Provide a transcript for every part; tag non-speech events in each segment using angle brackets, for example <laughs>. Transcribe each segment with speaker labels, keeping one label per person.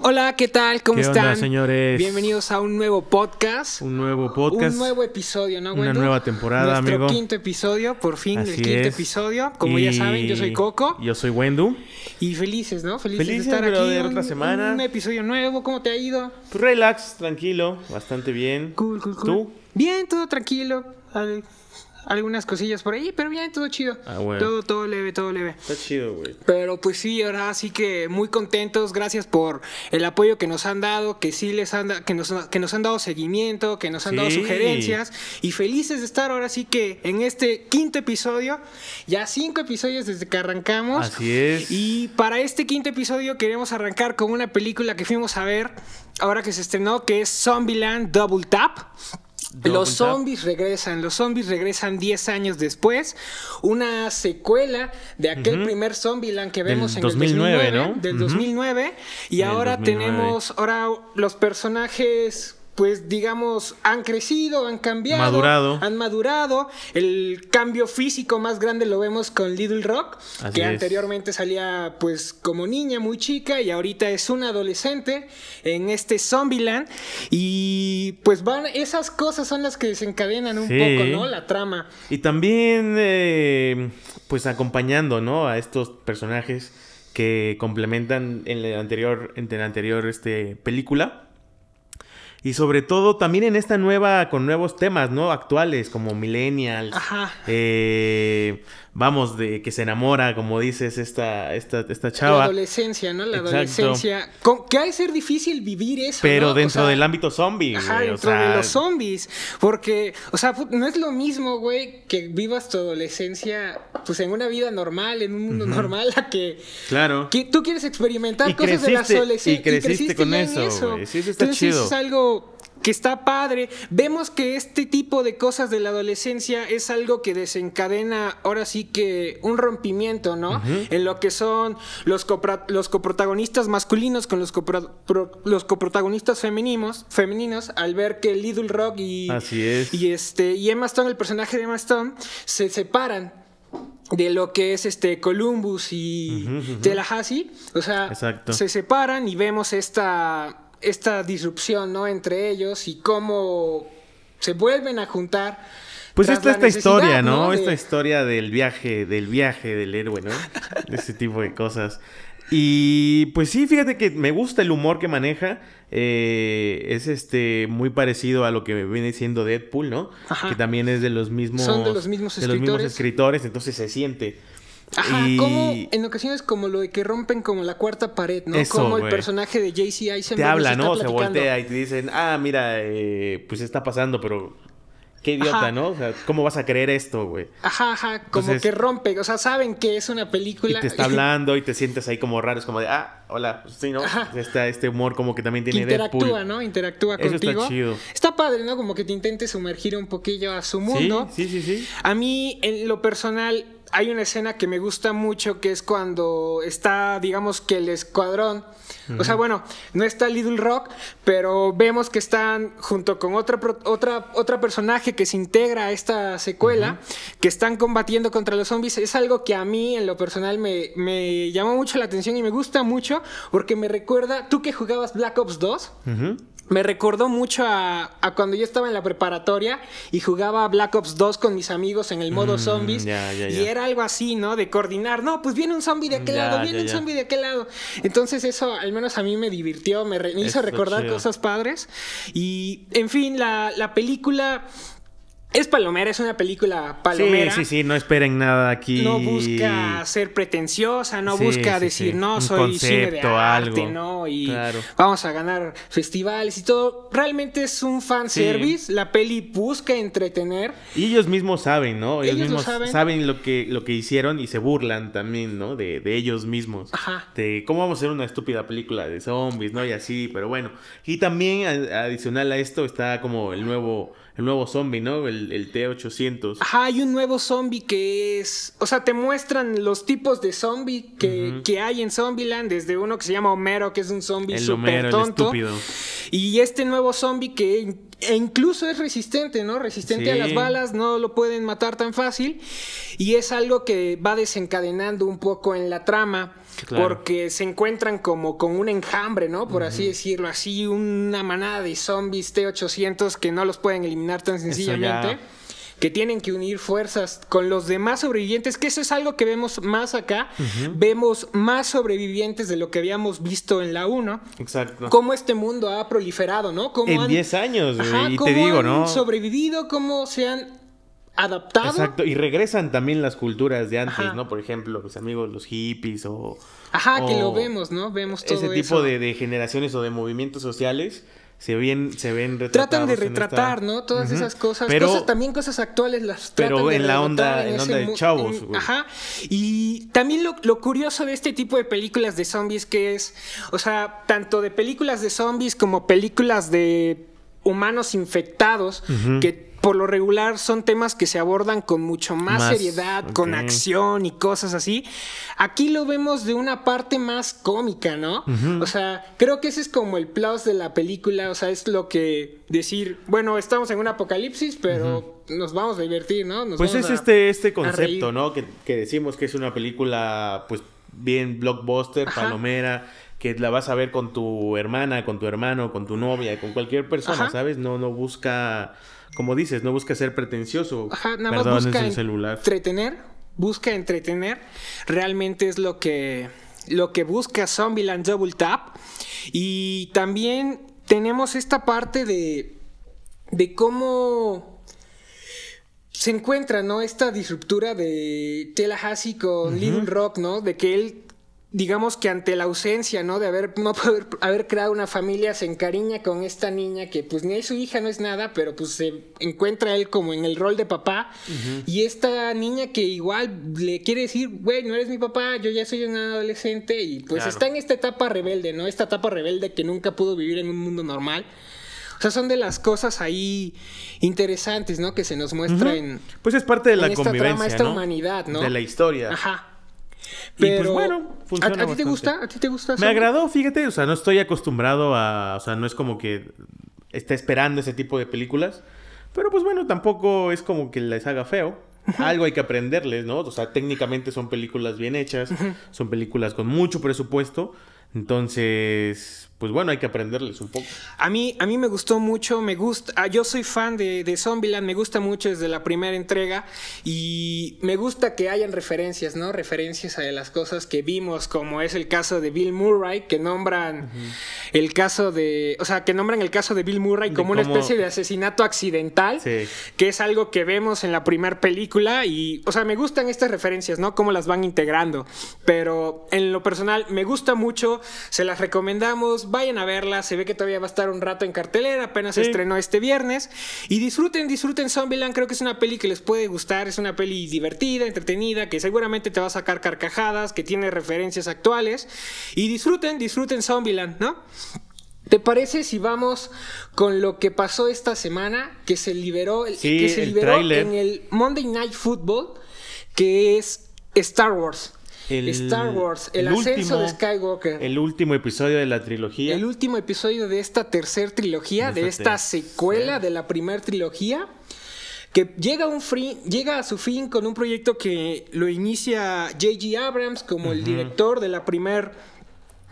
Speaker 1: Hola, ¿qué tal? ¿Cómo
Speaker 2: ¿Qué
Speaker 1: están?
Speaker 2: onda, señores?
Speaker 1: Bienvenidos a un nuevo podcast.
Speaker 2: Un nuevo podcast.
Speaker 1: Un nuevo episodio, ¿no,
Speaker 2: Una nueva temporada,
Speaker 1: Nuestro
Speaker 2: amigo.
Speaker 1: quinto episodio, por fin, el
Speaker 2: Así
Speaker 1: quinto
Speaker 2: es.
Speaker 1: episodio. Como ya saben, yo soy Coco.
Speaker 2: Yo soy Wendu.
Speaker 1: Y felices, ¿no? Felices,
Speaker 2: Felices,
Speaker 1: de estar aquí. un-
Speaker 2: otra semana.
Speaker 1: Un episodio nuevo. ¿Cómo te ha ido?
Speaker 2: Relax, tranquilo, bastante bien.
Speaker 1: Cool, cool, cool.
Speaker 2: ¿Tú?
Speaker 1: Bien, todo tranquilo. Al- algunas cosillas por ahí, pero bien, todo chido.
Speaker 2: Ah, bueno.
Speaker 1: Todo, todo leve, todo leve.
Speaker 2: Está chido, güey.
Speaker 1: Pero pues sí, ahora sí que muy contentos, gracias por el apoyo que nos han dado, que sí les han da- que nos, que nos han dado seguimiento, que nos han dado
Speaker 2: Sí.
Speaker 1: sugerencias y felices de estar ahora sí que en este quinto episodio, ya cinco episodios desde que arrancamos.
Speaker 2: Así es.
Speaker 1: Y para este quinto episodio queremos arrancar con una película que fuimos a ver ahora que se estrenó, que es Zombieland Double Tap. Los zombies regresan, los zombies regresan 10 años después, una secuela de aquel primer Zombieland que
Speaker 2: Del
Speaker 1: vemos en
Speaker 2: 2009,
Speaker 1: el 2009,
Speaker 2: ¿no?
Speaker 1: del
Speaker 2: Ujú.
Speaker 1: 2009 y
Speaker 2: Del
Speaker 1: ahora
Speaker 2: 2009.
Speaker 1: tenemos ahora los personajes pues digamos han crecido, han cambiado,
Speaker 2: Madurado.
Speaker 1: han madurado. El cambio físico más grande lo vemos con Little Rock,
Speaker 2: Así
Speaker 1: que
Speaker 2: es.
Speaker 1: anteriormente salía pues como niña muy chica y ahorita es una adolescente en este Zombieland y pues van esas cosas son las que desencadenan un
Speaker 2: Sí.
Speaker 1: poco, ¿no? La trama.
Speaker 2: Y también, eh, pues acompañando, ¿no? A estos personajes que complementan en la anterior, en la anterior este, película. Y sobre todo también en esta nueva, con nuevos temas, ¿no? Actuales, como millennials.
Speaker 1: Ajá.
Speaker 2: eh, vamos, de que se enamora, como dices, esta, esta, esta
Speaker 1: La
Speaker 2: chava.
Speaker 1: adolescencia, ¿no? La
Speaker 2: Exacto.
Speaker 1: adolescencia. Con- que ha de ser difícil vivir eso.
Speaker 2: Pero
Speaker 1: ¿no? O
Speaker 2: dentro
Speaker 1: sea,
Speaker 2: del ámbito zombie,
Speaker 1: Ajá,
Speaker 2: güey, o
Speaker 1: dentro
Speaker 2: sea,
Speaker 1: de los zombies. Porque, o sea, no es lo mismo, güey, que vivas tu adolescencia, pues en una vida normal, en un mundo normal, a que,
Speaker 2: Claro.
Speaker 1: que tú quieres experimentar
Speaker 2: Y
Speaker 1: cosas de la
Speaker 2: creciste-
Speaker 1: adolescencia.
Speaker 2: y creciste con
Speaker 1: ya en
Speaker 2: eso, güey. Sí, eso está
Speaker 1: Entonces
Speaker 2: chido.
Speaker 1: es algo que está padre. Vemos que este tipo de cosas de la adolescencia es algo que desencadena ahora sí que un rompimiento, ¿no? En lo que son los, copra- los coprotagonistas masculinos con los, copro- pro- los coprotagonistas femeninos, femeninos al ver que Little Rock y,
Speaker 2: Así es.
Speaker 1: y, este, y Emma Stone, el personaje de Emma Stone, se separan de lo que es este Columbus y Tallahassee, o sea,
Speaker 2: Exacto.
Speaker 1: se separan y vemos esta esta disrupción, ¿no? entre ellos y cómo se vuelven a juntar.
Speaker 2: Pues esta esta historia, ¿no?
Speaker 1: De-
Speaker 2: Esta historia del viaje, del viaje del héroe, ¿no? <laughs> Ese tipo de cosas. Y pues sí, fíjate que me gusta el humor que maneja. eh, es este muy parecido a lo que viene siendo Deadpool, ¿no?
Speaker 1: Ajá.
Speaker 2: Que también es de los mismos.
Speaker 1: Son de los mismos
Speaker 2: de los mismos
Speaker 1: escritores.
Speaker 2: escritores, entonces se siente.
Speaker 1: Ajá,
Speaker 2: Y
Speaker 1: como en ocasiones como lo de que rompen como la cuarta pared, ¿no?
Speaker 2: Eso,
Speaker 1: como el personaje de JC Eisenberg
Speaker 2: te habla,
Speaker 1: está
Speaker 2: ¿no? Se voltea y te dicen, ah, mira, eh, pues está pasando, pero qué idiota,
Speaker 1: Ajá.
Speaker 2: ¿no? O sea, ¿cómo vas a creer esto, güey?
Speaker 1: Ajá, ajá, como
Speaker 2: Entonces-
Speaker 1: que rompe, o sea, saben que es una película.
Speaker 2: Y te está hablando y te sientes ahí como raro, es como de, ah, hola, pues sí, ¿no?
Speaker 1: Ajá.
Speaker 2: Está este humor como que también
Speaker 1: que
Speaker 2: tiene
Speaker 1: interactúa,
Speaker 2: Deadpool.
Speaker 1: ¿no? Interactúa
Speaker 2: Eso está
Speaker 1: contigo.
Speaker 2: chido.
Speaker 1: Está padre, ¿no? Como que te intentes sumergir un poquillo a su
Speaker 2: Sí,
Speaker 1: mundo.
Speaker 2: sí, sí, sí.
Speaker 1: A mí, en lo personal, hay una escena que me gusta mucho, que es cuando está, digamos que el escuadrón. O sea, bueno, no está Little Rock, pero vemos que están junto con otra, otra, otra personaje que se integra a esta secuela, que están combatiendo contra los zombies. Es algo que a mí, en lo personal, me, me llamó mucho la atención y me gusta mucho, porque me recuerda, tú que jugabas Black Ops 2,
Speaker 2: Ujú.
Speaker 1: Me recordó mucho a, a cuando yo estaba en la preparatoria y jugaba Black Ops 2 con mis amigos en el modo
Speaker 2: Mm,
Speaker 1: zombies. Y era algo así, ¿no? De coordinar. No, pues viene un zombie de aquel lado, viene un zombie de aquel lado. Entonces eso al menos a mí me divirtió, me, re- me hizo recordar
Speaker 2: chido.
Speaker 1: cosas padres. Y, en fin, la, la película es palomera, es una película palomera.
Speaker 2: Sí, sí, sí, no esperen nada aquí.
Speaker 1: No busca ser pretenciosa, no
Speaker 2: Sí,
Speaker 1: busca
Speaker 2: sí,
Speaker 1: decir,
Speaker 2: sí.
Speaker 1: no,
Speaker 2: Un
Speaker 1: soy cine de
Speaker 2: concepto,
Speaker 1: arte,
Speaker 2: algo.
Speaker 1: ¿no? Y
Speaker 2: Claro.
Speaker 1: vamos a ganar festivales y todo. Realmente es un fanservice. La peli busca entretener.
Speaker 2: Y ellos mismos saben, ¿no? Ellos,
Speaker 1: Ellos lo
Speaker 2: mismos
Speaker 1: saben.
Speaker 2: lo que, lo que hicieron y se burlan también, ¿no? De, de ellos mismos.
Speaker 1: Ajá.
Speaker 2: De cómo vamos a hacer una estúpida película de zombies, ¿no? Y así, pero bueno. Y también adicional a esto está como el nuevo, el nuevo zombie, ¿no? El, el T-800.
Speaker 1: Ajá, hay un nuevo zombie que es. O sea, te muestran los tipos de zombie que, que hay en Zombieland. Desde uno que se llama Homero, que es un zombie súper
Speaker 2: el
Speaker 1: tonto.
Speaker 2: estúpido.
Speaker 1: Y este nuevo zombie que e incluso es resistente, ¿no? Resistente a las balas, no lo pueden matar tan fácil. Y es algo que va desencadenando un poco en la trama. Porque se encuentran como con un enjambre, ¿no? Por así decirlo, así una manada de zombies T-800 que no los pueden eliminar tan sencillamente que tienen que unir fuerzas con los demás sobrevivientes, que eso es algo que vemos más acá. Vemos más sobrevivientes de lo que habíamos visto en la 1.
Speaker 2: Exacto.
Speaker 1: Cómo este mundo ha proliferado, ¿no?
Speaker 2: en 10 años, y te digo, han ¿no?
Speaker 1: sobrevivido, cómo se han adaptado.
Speaker 2: Exacto, y regresan también las culturas de antes, ¿no? Por ejemplo, los amigos, los hippies o...
Speaker 1: Ajá, que lo vemos, ¿no? Vemos todo
Speaker 2: Ese tipo De, de generaciones o de movimientos sociales se ven, se ven retratados.
Speaker 1: Tratan de retratar, ¿no? Todas esas cosas. Pero, también cosas actuales las tratan
Speaker 2: Pero en
Speaker 1: la
Speaker 2: onda, en, onda de chavos,
Speaker 1: Ajá. Y también lo, lo, curioso de este tipo de películas de zombies que es, o sea, tanto de películas de zombies como películas de humanos infectados que por lo regular son temas que se abordan con mucho más, seriedad, con acción y cosas así. Aquí lo vemos de una parte más cómica, ¿no? O sea, creo que ese es como el plus de la película, o sea, es lo que decir, bueno, estamos en un apocalipsis, pero nos vamos a divertir, ¿no?
Speaker 2: pues es este, este concepto, ¿no? Que, decimos que es una película, pues, bien blockbuster, palomera que la vas a ver con tu hermana, con tu hermano, con tu novia, con cualquier persona, ¿sabes? No, no busca como dices, no busca ser pretencioso.
Speaker 1: Ajá, nada más busca entretener, busca entretener. Realmente es lo que, lo que busca Zombieland Double Tap. Y también tenemos esta parte de, de cómo se encuentra, ¿no? Esta disruptura de Tallahassee con Little Rock, ¿no? De que él digamos que ante la ausencia, ¿no? De haber, no poder haber creado una familia, se encariña con esta niña que pues ni es su hija, no es nada, pero pues se encuentra él como en el rol de papá. Y esta niña que igual le quiere decir, güey, no eres mi papá, yo ya soy un adolescente y pues está en esta etapa rebelde, ¿no? Esta etapa rebelde que nunca pudo vivir en un mundo normal. O sea, son de las cosas ahí interesantes, ¿no? Que se nos muestra en...
Speaker 2: Pues es parte de la
Speaker 1: esta
Speaker 2: convivencia,
Speaker 1: esta humanidad, ¿no?
Speaker 2: De la historia.
Speaker 1: Ajá.
Speaker 2: Pero, y pues bueno,
Speaker 1: funciona. ¿A, ti te gusta? ¿A ti te gusta?
Speaker 2: Me agradó, fíjate, o sea, no estoy acostumbrado a. O sea, no es como que esté esperando ese tipo de películas. Pero pues bueno, tampoco es como que les haga feo. Algo hay que aprenderles, ¿no? O sea, técnicamente son películas bien hechas, son películas con mucho presupuesto. Entonces, pues bueno, hay que aprenderles un poco.
Speaker 1: A mí, a mí me gustó mucho, me gusta, ah, yo soy fan de, de Zombieland, me gusta mucho desde la primera entrega y me gusta que hayan referencias, ¿no? Referencias a las cosas que vimos, como es el caso de Bill Murray, que nombran el caso de, o sea, que nombran el caso de Bill Murray como una especie de asesinato accidental, que es algo que vemos en la primera película y, o sea, me gustan estas referencias, ¿no? Cómo las van integrando, pero en lo personal me gusta mucho, se las recomendamos vayan a verla, se ve que todavía va a estar un rato en cartelera, apenas se estrenó este viernes. Y disfruten, disfruten Zombieland, creo que es una peli que les puede gustar, es una peli divertida, entretenida, que seguramente te va a sacar carcajadas, que tiene referencias actuales. Y disfruten, disfruten Zombieland, ¿no? ¿Te parece si vamos con lo que pasó esta semana, que se liberó, que se liberó en el Monday Night Football, que es Star Wars? Star Wars, el, ascenso de Skywalker.
Speaker 2: El último episodio de la trilogía.
Speaker 1: El último episodio de esta tercera trilogía, de, esta secuela de la primera trilogía. Que llega, un free, llega a su fin con un proyecto que lo inicia J.G. Abrams como el director de la primera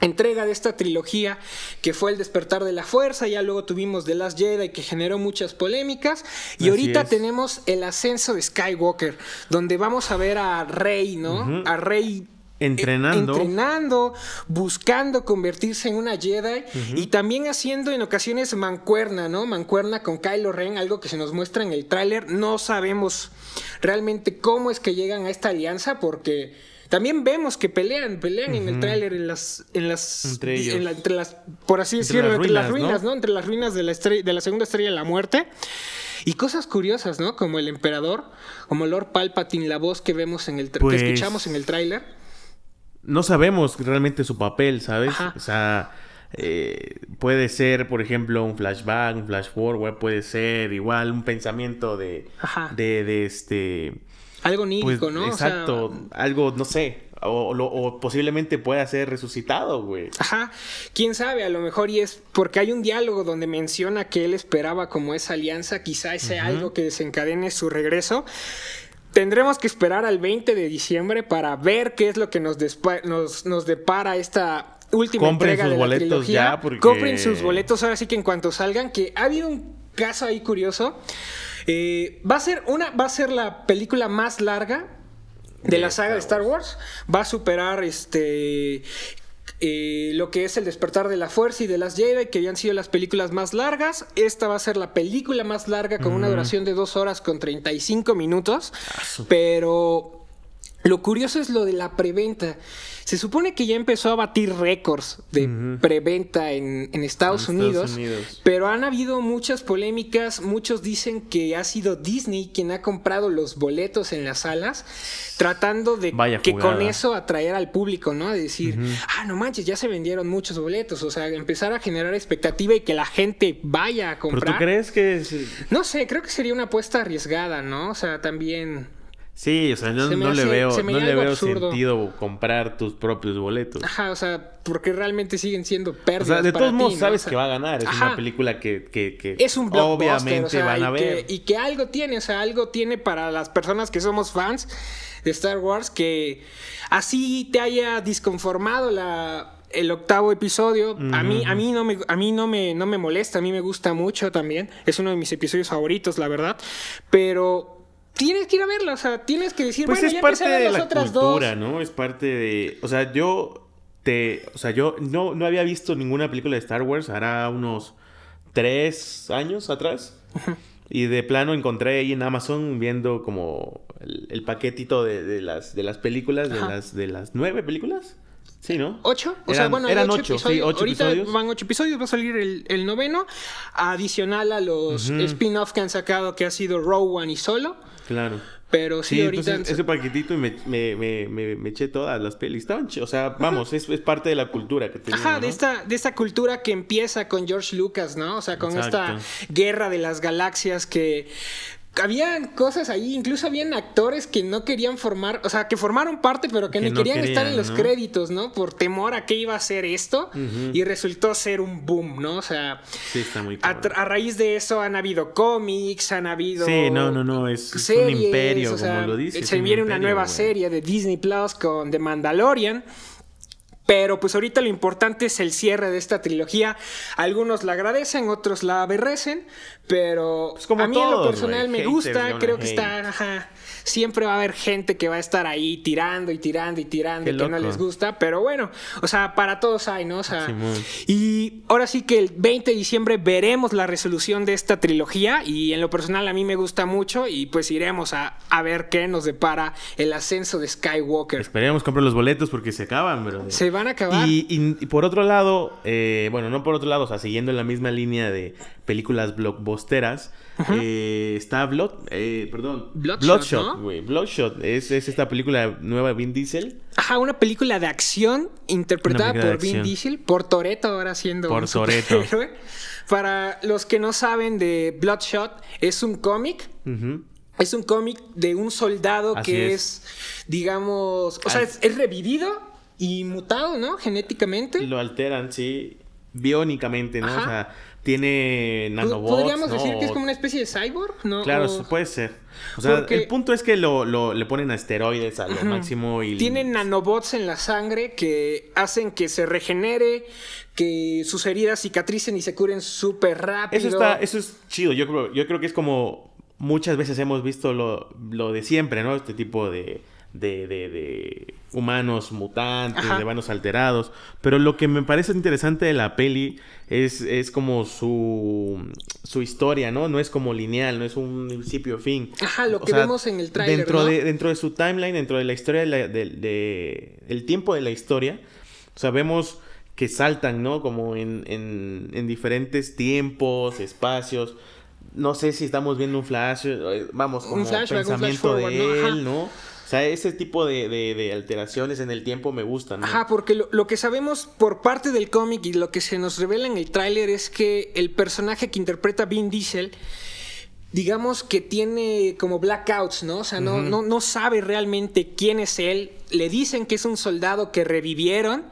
Speaker 1: entrega de esta trilogía que fue el despertar de la fuerza, ya luego tuvimos The Last Jedi que generó muchas polémicas y ahorita tenemos el ascenso de Skywalker, donde vamos a ver a Rey, ¿no? A Rey
Speaker 2: eh, entrenando.
Speaker 1: entrenando, buscando convertirse en una Jedi y también haciendo en ocasiones mancuerna, ¿no? Mancuerna con Kylo Ren, algo que se nos muestra en el tráiler. No sabemos realmente cómo es que llegan a esta alianza porque también vemos que pelean, pelean en el tráiler en las, en las,
Speaker 2: entre ellos,
Speaker 1: entre las, por así decirlo, entre las ruinas, ¿no? Entre las ruinas de la de la segunda estrella de la muerte. Y cosas curiosas, ¿no? Como el emperador, como Lord Palpatine, la voz que vemos en el que pues escuchamos en el tráiler.
Speaker 2: No sabemos realmente su papel, ¿sabes? O sea, eh, puede ser, por ejemplo, un flashback, un flash forward, puede ser igual un pensamiento de, de, de este
Speaker 1: algo nítico, pues, ¿no?
Speaker 2: Exacto, algo, no sé. o, lo- o posiblemente pueda ser resucitado, güey.
Speaker 1: Ajá, quién sabe, a lo mejor y es porque hay un diálogo donde menciona que él esperaba como esa alianza, quizá sea algo que desencadene su regreso. Tendremos que esperar al 20 de diciembre para ver qué es lo que nos, despa- nos, nos depara esta última
Speaker 2: Compren
Speaker 1: entrega
Speaker 2: sus
Speaker 1: de la
Speaker 2: boletos
Speaker 1: trilogía.
Speaker 2: ya, porque-
Speaker 1: Compren sus boletos ahora sí que en cuanto salgan, que ha habido un caso ahí curioso. Eh, va a ser una, va a ser la película más larga de,
Speaker 2: De
Speaker 1: la saga de
Speaker 2: Star
Speaker 1: Wars. Va a superar este eh, lo que es el despertar de la fuerza y de las Jedi, que habían sido las películas más largas. Esta va a ser la película más larga con una duración de 2 horas con 35 minutos. Pero lo curioso es lo de la preventa. Se supone que ya empezó a batir récords de preventa en, en Estados,
Speaker 2: En
Speaker 1: Unidos,
Speaker 2: Estados Unidos.
Speaker 1: pero han habido muchas polémicas. Muchos dicen que ha sido Disney quien ha comprado los boletos en las salas, tratando de
Speaker 2: Vaya
Speaker 1: que con eso atraer al público, ¿no? De decir, ah, no manches, ya se vendieron muchos boletos. O sea, empezar a generar expectativa y que la gente vaya a
Speaker 2: ¿Pero
Speaker 1: comprar.
Speaker 2: tú crees que...? es-
Speaker 1: No sé, creo que sería una apuesta arriesgada, ¿no? O sea, también.
Speaker 2: Sí, o sea,
Speaker 1: Se me
Speaker 2: no le veo,
Speaker 1: se
Speaker 2: no le veo
Speaker 1: absurdo.
Speaker 2: sentido comprar tus propios boletos.
Speaker 1: Ajá, o sea, porque realmente siguen siendo
Speaker 2: O
Speaker 1: pérdidas.
Speaker 2: sea, de
Speaker 1: para
Speaker 2: todos modos
Speaker 1: ¿no?
Speaker 2: sabes
Speaker 1: O sea,
Speaker 2: que va a ganar. Es
Speaker 1: ajá.
Speaker 2: una película que, que, que
Speaker 1: Es un
Speaker 2: obviamente
Speaker 1: o sea,
Speaker 2: van a ver.
Speaker 1: Que, y que algo tiene, o sea, algo tiene para las personas que somos fans de Star Wars que así te haya disconformado la el octavo episodio a mí a mí no me a mí no me no me molesta a mí me gusta mucho también es uno de mis episodios favoritos la verdad pero tienes que ir a verlo o sea tienes que decir
Speaker 2: Pues
Speaker 1: bueno
Speaker 2: es
Speaker 1: ya
Speaker 2: parte
Speaker 1: empecé a ver
Speaker 2: de
Speaker 1: las
Speaker 2: la
Speaker 1: otras
Speaker 2: cultura,
Speaker 1: dos
Speaker 2: ¿no? Es parte de... O sea, yo te... O sea, yo no, no había visto ninguna película de Star Wars. Hará unos tres años atrás. Y de plano encontré ahí en Amazon viendo como el, el paquetito de, de las, de las películas, de las, de las nueve películas. Sí, ¿no?
Speaker 1: ¿Ocho? O sea, bueno,
Speaker 2: eran
Speaker 1: ocho,
Speaker 2: ocho, sí,
Speaker 1: episodios.
Speaker 2: ocho
Speaker 1: Ahorita
Speaker 2: episodios.
Speaker 1: van ocho episodios, va a salir el, el noveno. Adicional a los spin-off que han sacado, que ha sido One y Solo.
Speaker 2: Claro.
Speaker 1: Pero sí,
Speaker 2: Sí,
Speaker 1: ahorita.
Speaker 2: entonces ese paquetito y me, me, me, me, eché todas las pelis. Estaban O sea, vamos, es, es parte de la cultura que tenemos.
Speaker 1: Ajá, de esta, de esta cultura que empieza con George Lucas, ¿no? O sea, con
Speaker 2: Exacto.
Speaker 1: esta guerra de las galaxias que. Habían cosas ahí, incluso habían actores que no querían formar, o sea, que formaron parte, pero que,
Speaker 2: Que
Speaker 1: ni
Speaker 2: no
Speaker 1: querían, estar en los
Speaker 2: ¿no?
Speaker 1: créditos, ¿no? Por temor a qué iba a ser esto. Y resultó ser un boom, ¿no? O sea,
Speaker 2: Sí, está muy
Speaker 1: a, a raíz de eso han habido cómics, han habido.
Speaker 2: Sí, no, no, no, es, es
Speaker 1: series,
Speaker 2: un imperio,
Speaker 1: o sea,
Speaker 2: como lo dices.
Speaker 1: Se viene una nueva serie de Disney Plus con The Mandalorian. Pero pues ahorita lo importante es el cierre de esta trilogía. Algunos la agradecen, otros la aborrecen, pero
Speaker 2: Pues como
Speaker 1: a mí en lo
Speaker 2: todos,
Speaker 1: personal me gusta, creo que
Speaker 2: hate.
Speaker 1: está, ajá, siempre va a haber gente que va a estar ahí tirando y tirando y tirando
Speaker 2: Qué
Speaker 1: y que no les gusta, pero bueno, o sea, para todos hay, ¿no? O sea, y ahora sí que el 20 de diciembre veremos la resolución de esta trilogía y en lo personal a mí me gusta mucho y pues iremos a, a ver qué nos depara el ascenso de Skywalker.
Speaker 2: Esperemos comprar los boletos porque se acaban, bro.
Speaker 1: Se van a acabar.
Speaker 2: Y, y- y por otro lado, eh, bueno, no por otro lado, o sea, siguiendo en la misma línea de películas blockbusteras, eh, está Blood, eh, perdón,
Speaker 1: Bloodshot.
Speaker 2: Bloodshot es, es esta película nueva de Vin Diesel.
Speaker 1: Ajá, una película de acción interpretada por Vin. Diesel, por Toreto ahora siendo
Speaker 2: Por
Speaker 1: un
Speaker 2: Toretto.
Speaker 1: Para los que no saben de Bloodshot, es un cómic. Es un cómic de un soldado
Speaker 2: Así
Speaker 1: que
Speaker 2: es.
Speaker 1: es, digamos, o sea, es, es revivido y mutado, ¿no? Genéticamente.
Speaker 2: Lo alteran, sí, biónicamente, ¿no?
Speaker 1: Ajá.
Speaker 2: O sea, tiene nanobots,
Speaker 1: Podríamos
Speaker 2: ¿no?
Speaker 1: decir que es como una especie de cyborg, ¿no?
Speaker 2: Claro,
Speaker 1: O-
Speaker 2: puede ser. O sea,
Speaker 1: Porque-
Speaker 2: el punto es que lo, lo- le ponen asteroides a lo máximo y...
Speaker 1: Tienen nanobots en la sangre que hacen que se regenere, que sus heridas cicatricen y se curen súper rápido.
Speaker 2: Eso está, eso es chido. Yo creo, yo creo que es como muchas veces hemos visto lo, lo de siempre, ¿no? Este tipo de, de, de- de humanos mutantes,
Speaker 1: Ajá.
Speaker 2: de humanos alterados. Pero lo que me parece interesante de la peli es, es como su, su historia, ¿no? No es como lineal, no es un principio-fin.
Speaker 1: Ajá, lo
Speaker 2: O
Speaker 1: que vemos en el tráiler,
Speaker 2: Dentro,
Speaker 1: ¿no?
Speaker 2: de, dentro de su timeline, dentro de la historia, de la- de- de- el tiempo de la historia, vemos que saltan, ¿no? Como en, en, en diferentes tiempos, espacios. No sé si estamos viendo un flash, eh, vamos,
Speaker 1: Un
Speaker 2: como
Speaker 1: flashback, un flash
Speaker 2: pensamiento
Speaker 1: forward,
Speaker 2: de él, ¿no? Sea, ese tipo de, de- de alteraciones en el tiempo me gustan, ¿no?
Speaker 1: Ajá, porque lo, lo que sabemos por parte del cómic y lo que se nos revela en el tráiler es que el personaje que interpreta Vin Diesel digamos que tiene como blackouts, ¿no? O sea, no, no, no sabe realmente quién es él. Le dicen que es un soldado que revivieron,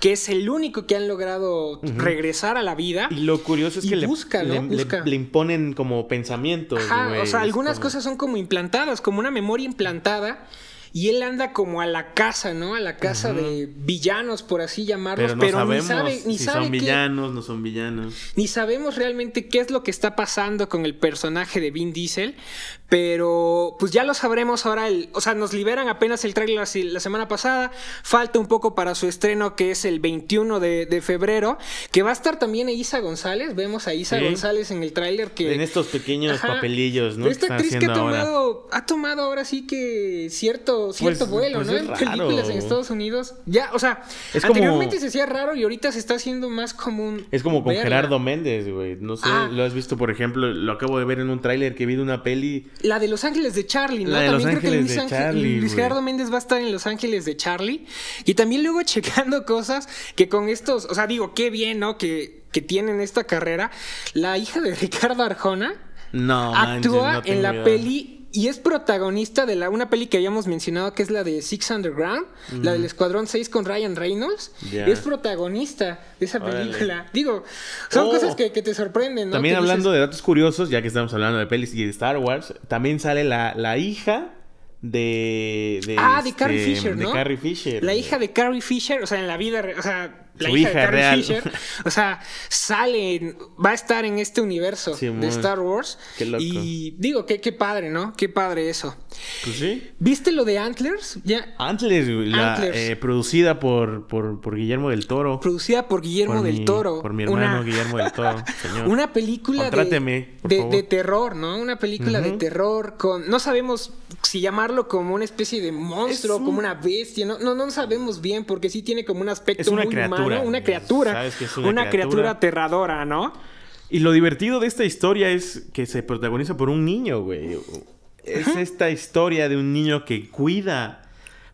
Speaker 1: que es el único que han logrado regresar a la vida.
Speaker 2: Y lo curioso es
Speaker 1: Y
Speaker 2: que le-
Speaker 1: ¿no?
Speaker 2: le,
Speaker 1: Busca.
Speaker 2: le imponen como pensamientos.
Speaker 1: Ajá, o sea, algunas
Speaker 2: como-
Speaker 1: cosas son como implantadas, como una memoria implantada. Y él anda como a la casa, ¿no? A la casa de villanos, por así llamarlos.
Speaker 2: Pero
Speaker 1: Pero,
Speaker 2: no
Speaker 1: ni
Speaker 2: sabemos
Speaker 1: sabe, ni
Speaker 2: si
Speaker 1: sabe
Speaker 2: son
Speaker 1: qué-
Speaker 2: villanos, no son villanos.
Speaker 1: ni sabemos realmente qué es lo que está pasando con el personaje de Vin Diesel, pero pues ya lo sabremos ahora. El, o sea, nos liberan apenas el trailer la, la semana pasada. Falta un poco para su estreno, que es el 21 de, de febrero, que va a estar también Isa González. Vemos a Isa
Speaker 2: Sí.
Speaker 1: González en el tráiler que
Speaker 2: En estos pequeños
Speaker 1: Ajá.
Speaker 2: papelillos, ¿no?
Speaker 1: Esta actriz que ha
Speaker 2: haciendo ahora.
Speaker 1: tomado, ha tomado ahora sí que cierto, cierto
Speaker 2: Pues-
Speaker 1: vuelo,
Speaker 2: pues
Speaker 1: ¿no? En
Speaker 2: raro.
Speaker 1: películas en Estados Unidos. Ya, o sea,
Speaker 2: Es como-
Speaker 1: anteriormente se hacía raro y ahorita se está haciendo más común.
Speaker 2: Es como con
Speaker 1: verla.
Speaker 2: Gerardo Méndez, güey. No sé,
Speaker 1: Ah.
Speaker 2: lo has visto, por ejemplo, lo acabo de ver en un tráiler que vi de una peli.
Speaker 1: La de Los Ángeles de Charlie, ¿no?
Speaker 2: La de Los
Speaker 1: también creo que Luis,
Speaker 2: de
Speaker 1: Ángel-
Speaker 2: Charlie,
Speaker 1: Luis. Gerardo Méndez va a estar en Los Ángeles de Charlie. Y también luego <laughs> checando cosas que con estos, o sea, digo, qué bien, ¿no? Que, que tienen esta carrera. La hija de <laughs> Ricardo Arjona
Speaker 2: No, manches,
Speaker 1: actúa
Speaker 2: no
Speaker 1: en la
Speaker 2: idea.
Speaker 1: peli y es protagonista de la, una peli que habíamos mencionado que es la de Six Underground, la del Escuadrón 6 con Ryan Reynolds.
Speaker 2: Ya.
Speaker 1: Es protagonista de esa
Speaker 2: Órale.
Speaker 1: película. Digo, son
Speaker 2: Oh.
Speaker 1: cosas que, que te sorprenden, ¿no?
Speaker 2: También
Speaker 1: Que
Speaker 2: hablando
Speaker 1: dices,
Speaker 2: de datos curiosos, ya que estamos hablando de pelis y de Star Wars, también sale la, la hija de, de
Speaker 1: Ah, de
Speaker 2: este,
Speaker 1: Carrie Fisher,
Speaker 2: de
Speaker 1: ¿no?
Speaker 2: Carrie Fisher.
Speaker 1: La hija de Carrie Fisher, o sea, en la vida, re- o sea, la
Speaker 2: Su
Speaker 1: hija,
Speaker 2: hija
Speaker 1: de Carrie
Speaker 2: real.
Speaker 1: Fisher, o sea, sale, va a estar en este universo de Star Wars.
Speaker 2: Qué loco.
Speaker 1: Y digo, qué, qué padre, ¿no? Qué padre eso.
Speaker 2: Pues sí.
Speaker 1: ¿Viste lo de Antlers? Ya,
Speaker 2: Antlers, la,
Speaker 1: Antlers.
Speaker 2: eh, producida por, por, por Guillermo del Toro.
Speaker 1: producida por Guillermo
Speaker 2: Por
Speaker 1: del
Speaker 2: mi-
Speaker 1: Toro.
Speaker 2: Por mi hermano
Speaker 1: Una-
Speaker 2: Guillermo del Toro, <laughs> señor.
Speaker 1: Una película de, terror, ¿no? Una película de terror con... No sabemos si llamarlo como una especie de monstruo,
Speaker 2: un-
Speaker 1: como una bestia, ¿no? No, no sabemos bien porque sí tiene como un aspecto
Speaker 2: Es una
Speaker 1: muy
Speaker 2: criatura.
Speaker 1: Una criatura.
Speaker 2: sabes que es una
Speaker 1: criatura.
Speaker 2: criatura.
Speaker 1: aterradora, ¿no?
Speaker 2: Y lo divertido de esta historia es que se protagoniza por un niño, güey. Es esta historia de un niño que cuida,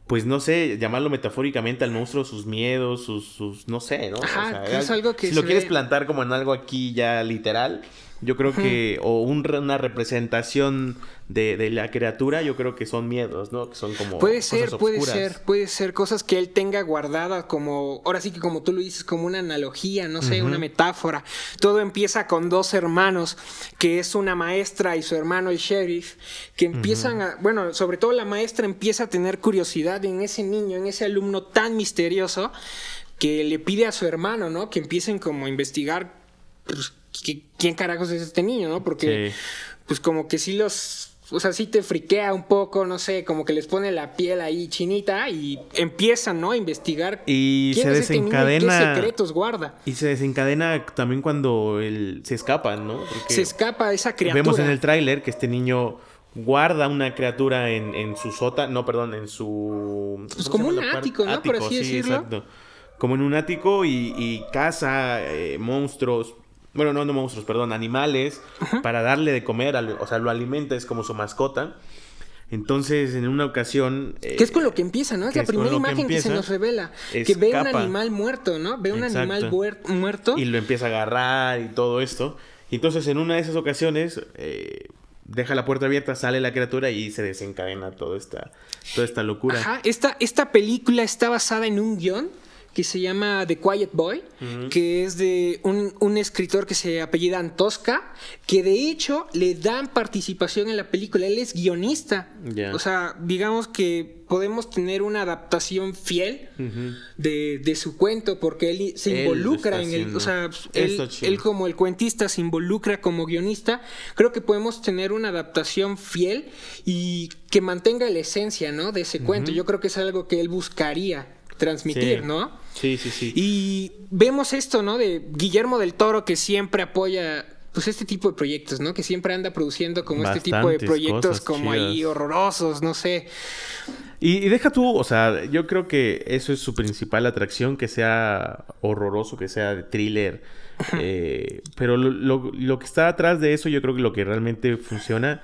Speaker 2: pues no sé, llamarlo metafóricamente al monstruo, sus miedos, sus, sus no sé, ¿no?
Speaker 1: Ajá, es algo que
Speaker 2: si
Speaker 1: se
Speaker 2: lo quieres plantar como en algo aquí ya literal, yo creo que, o un una representación de, de la criatura, yo creo que son miedos, ¿no? Que son como
Speaker 1: Puede
Speaker 2: cosas
Speaker 1: ser, puede ser, puede ser cosas que él tenga guardadas como, ahora sí que como tú lo dices, como una analogía, no sé, una metáfora. Todo empieza con dos hermanos, que es una maestra y su hermano el sheriff, que empiezan a, bueno, sobre todo la maestra empieza a tener curiosidad en ese niño, en ese alumno tan misterioso, que le pide a su hermano, ¿no? Que empiecen como a investigar, pues, ¿qui- ¿quién carajos es este niño, no? Porque
Speaker 2: Sí.
Speaker 1: pues como que sí los, o sea, sí te friquea un poco, no sé, como que les pone la piel ahí chinita y empiezan, ¿no? A investigar
Speaker 2: Y
Speaker 1: quién
Speaker 2: se
Speaker 1: es este niño y
Speaker 2: desencadena-
Speaker 1: qué secretos guarda.
Speaker 2: Y se desencadena también cuando él se escapan, ¿no? Porque
Speaker 1: Se escapa esa criatura.
Speaker 2: Vemos en el tráiler que este niño guarda una criatura en, en su sota, no, perdón, en su...
Speaker 1: Pues
Speaker 2: ¿cómo
Speaker 1: como un ático? ¿no? Por así decirlo.
Speaker 2: exacto. Como en un ático y, y caza eh, monstruos, bueno, no, no monstruos, perdón, animales, para darle de comer, o sea, lo alimenta, es como su mascota. Entonces, en una ocasión... eh,
Speaker 1: Que es con lo que empieza, ¿no? Es
Speaker 2: que
Speaker 1: la
Speaker 2: es
Speaker 1: primera
Speaker 2: que
Speaker 1: imagen que, se nos revela. Que ve un animal muerto, ¿no? Ve un
Speaker 2: Exacto.
Speaker 1: animal muerto.
Speaker 2: y lo empieza a agarrar y todo esto. Y entonces en una de esas ocasiones eh, deja la puerta abierta, sale la criatura y se desencadena toda esta, toda esta locura.
Speaker 1: Ajá, esta, esta película está basada en un guion que se llama The Quiet Boy, que es de un, un escritor que se apellida Antosca, que de hecho le dan participación en la película. Él es guionista. O sea, digamos que podemos tener una adaptación fiel de, de su cuento, porque él se
Speaker 2: Él
Speaker 1: involucra en el. O sea, él, él como el cuentista se involucra como guionista. Creo que podemos tener una adaptación fiel y que mantenga la esencia, ¿no? De ese cuento. Yo creo que es algo que él buscaría transmitir,
Speaker 2: Sí.
Speaker 1: ¿no?
Speaker 2: Sí, sí, sí.
Speaker 1: Y vemos esto, ¿no? De Guillermo del Toro que siempre apoya pues este tipo de proyectos, ¿no? Que siempre anda produciendo como este tipo de proyectos como ahí horrorosos, no sé.
Speaker 2: Y, y deja tú, o sea, yo creo que eso es su principal atracción, que sea horroroso, que sea de thriller. eh, pero lo, lo- lo que está atrás de eso, yo creo que lo que realmente funciona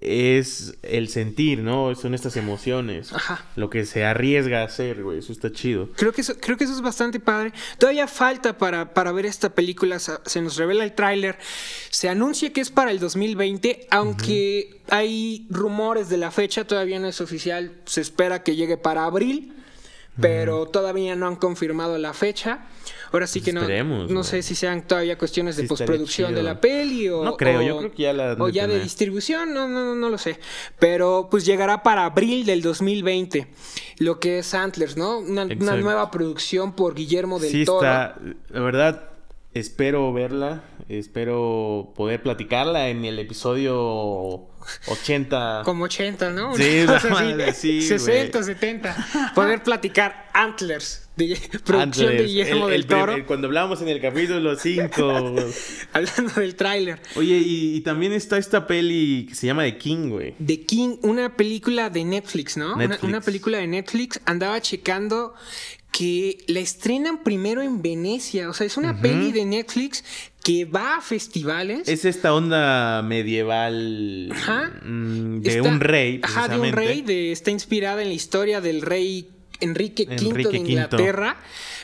Speaker 2: es el sentir, ¿no? Son estas emociones.
Speaker 1: Ajá.
Speaker 2: Lo que se arriesga a hacer, güey. Eso está chido.
Speaker 1: Creo que eso, creo que eso es bastante padre. Todavía falta para, para ver esta película. Se, se nos revela el tráiler. Se anuncia que es para el 2020, aunque hay rumores de la fecha, todavía no es oficial. Se espera que llegue para abril, pero todavía no han confirmado la fecha. Ahora sí que no,
Speaker 2: Esperemos,
Speaker 1: no sé si sean todavía cuestiones de
Speaker 2: Sí,
Speaker 1: postproducción de la peli o,
Speaker 2: No creo,
Speaker 1: o-
Speaker 2: yo creo que ya la
Speaker 1: o
Speaker 2: de
Speaker 1: ya de distribución, no, no, no, no lo sé. Pero pues llegará para abril del 2020, lo que es Antlers, ¿no? Una, nueva producción por Guillermo del
Speaker 2: Sí
Speaker 1: Toro.
Speaker 2: está, la verdad, espero verla, espero poder platicarla en el episodio 80.
Speaker 1: Como 80, ¿no?
Speaker 2: Sí, <laughs> madre, <laughs> sí,
Speaker 1: 60,
Speaker 2: güey.
Speaker 1: 70. Poder platicar Antlers, de <laughs> producción de Guillermo
Speaker 2: el-
Speaker 1: del
Speaker 2: el
Speaker 1: Toro,
Speaker 2: el- cuando hablábamos en el capítulo 5. <laughs>
Speaker 1: hablando del tráiler.
Speaker 2: Oye, y, y también está esta peli que se llama The King, güey.
Speaker 1: The King, una película de Netflix, ¿no? Una-
Speaker 2: Netflix.
Speaker 1: Una, película de Netflix. Andaba checando que la estrenan primero en Venecia. O sea, es una peli de Netflix que va a festivales.
Speaker 2: Es esta onda medieval
Speaker 1: Ajá.
Speaker 2: mm, de
Speaker 1: Está-
Speaker 2: un rey,
Speaker 1: Ajá, de un rey. de- está inspirada en la historia del rey Enrique V
Speaker 2: Enrique
Speaker 1: de. Inglaterra.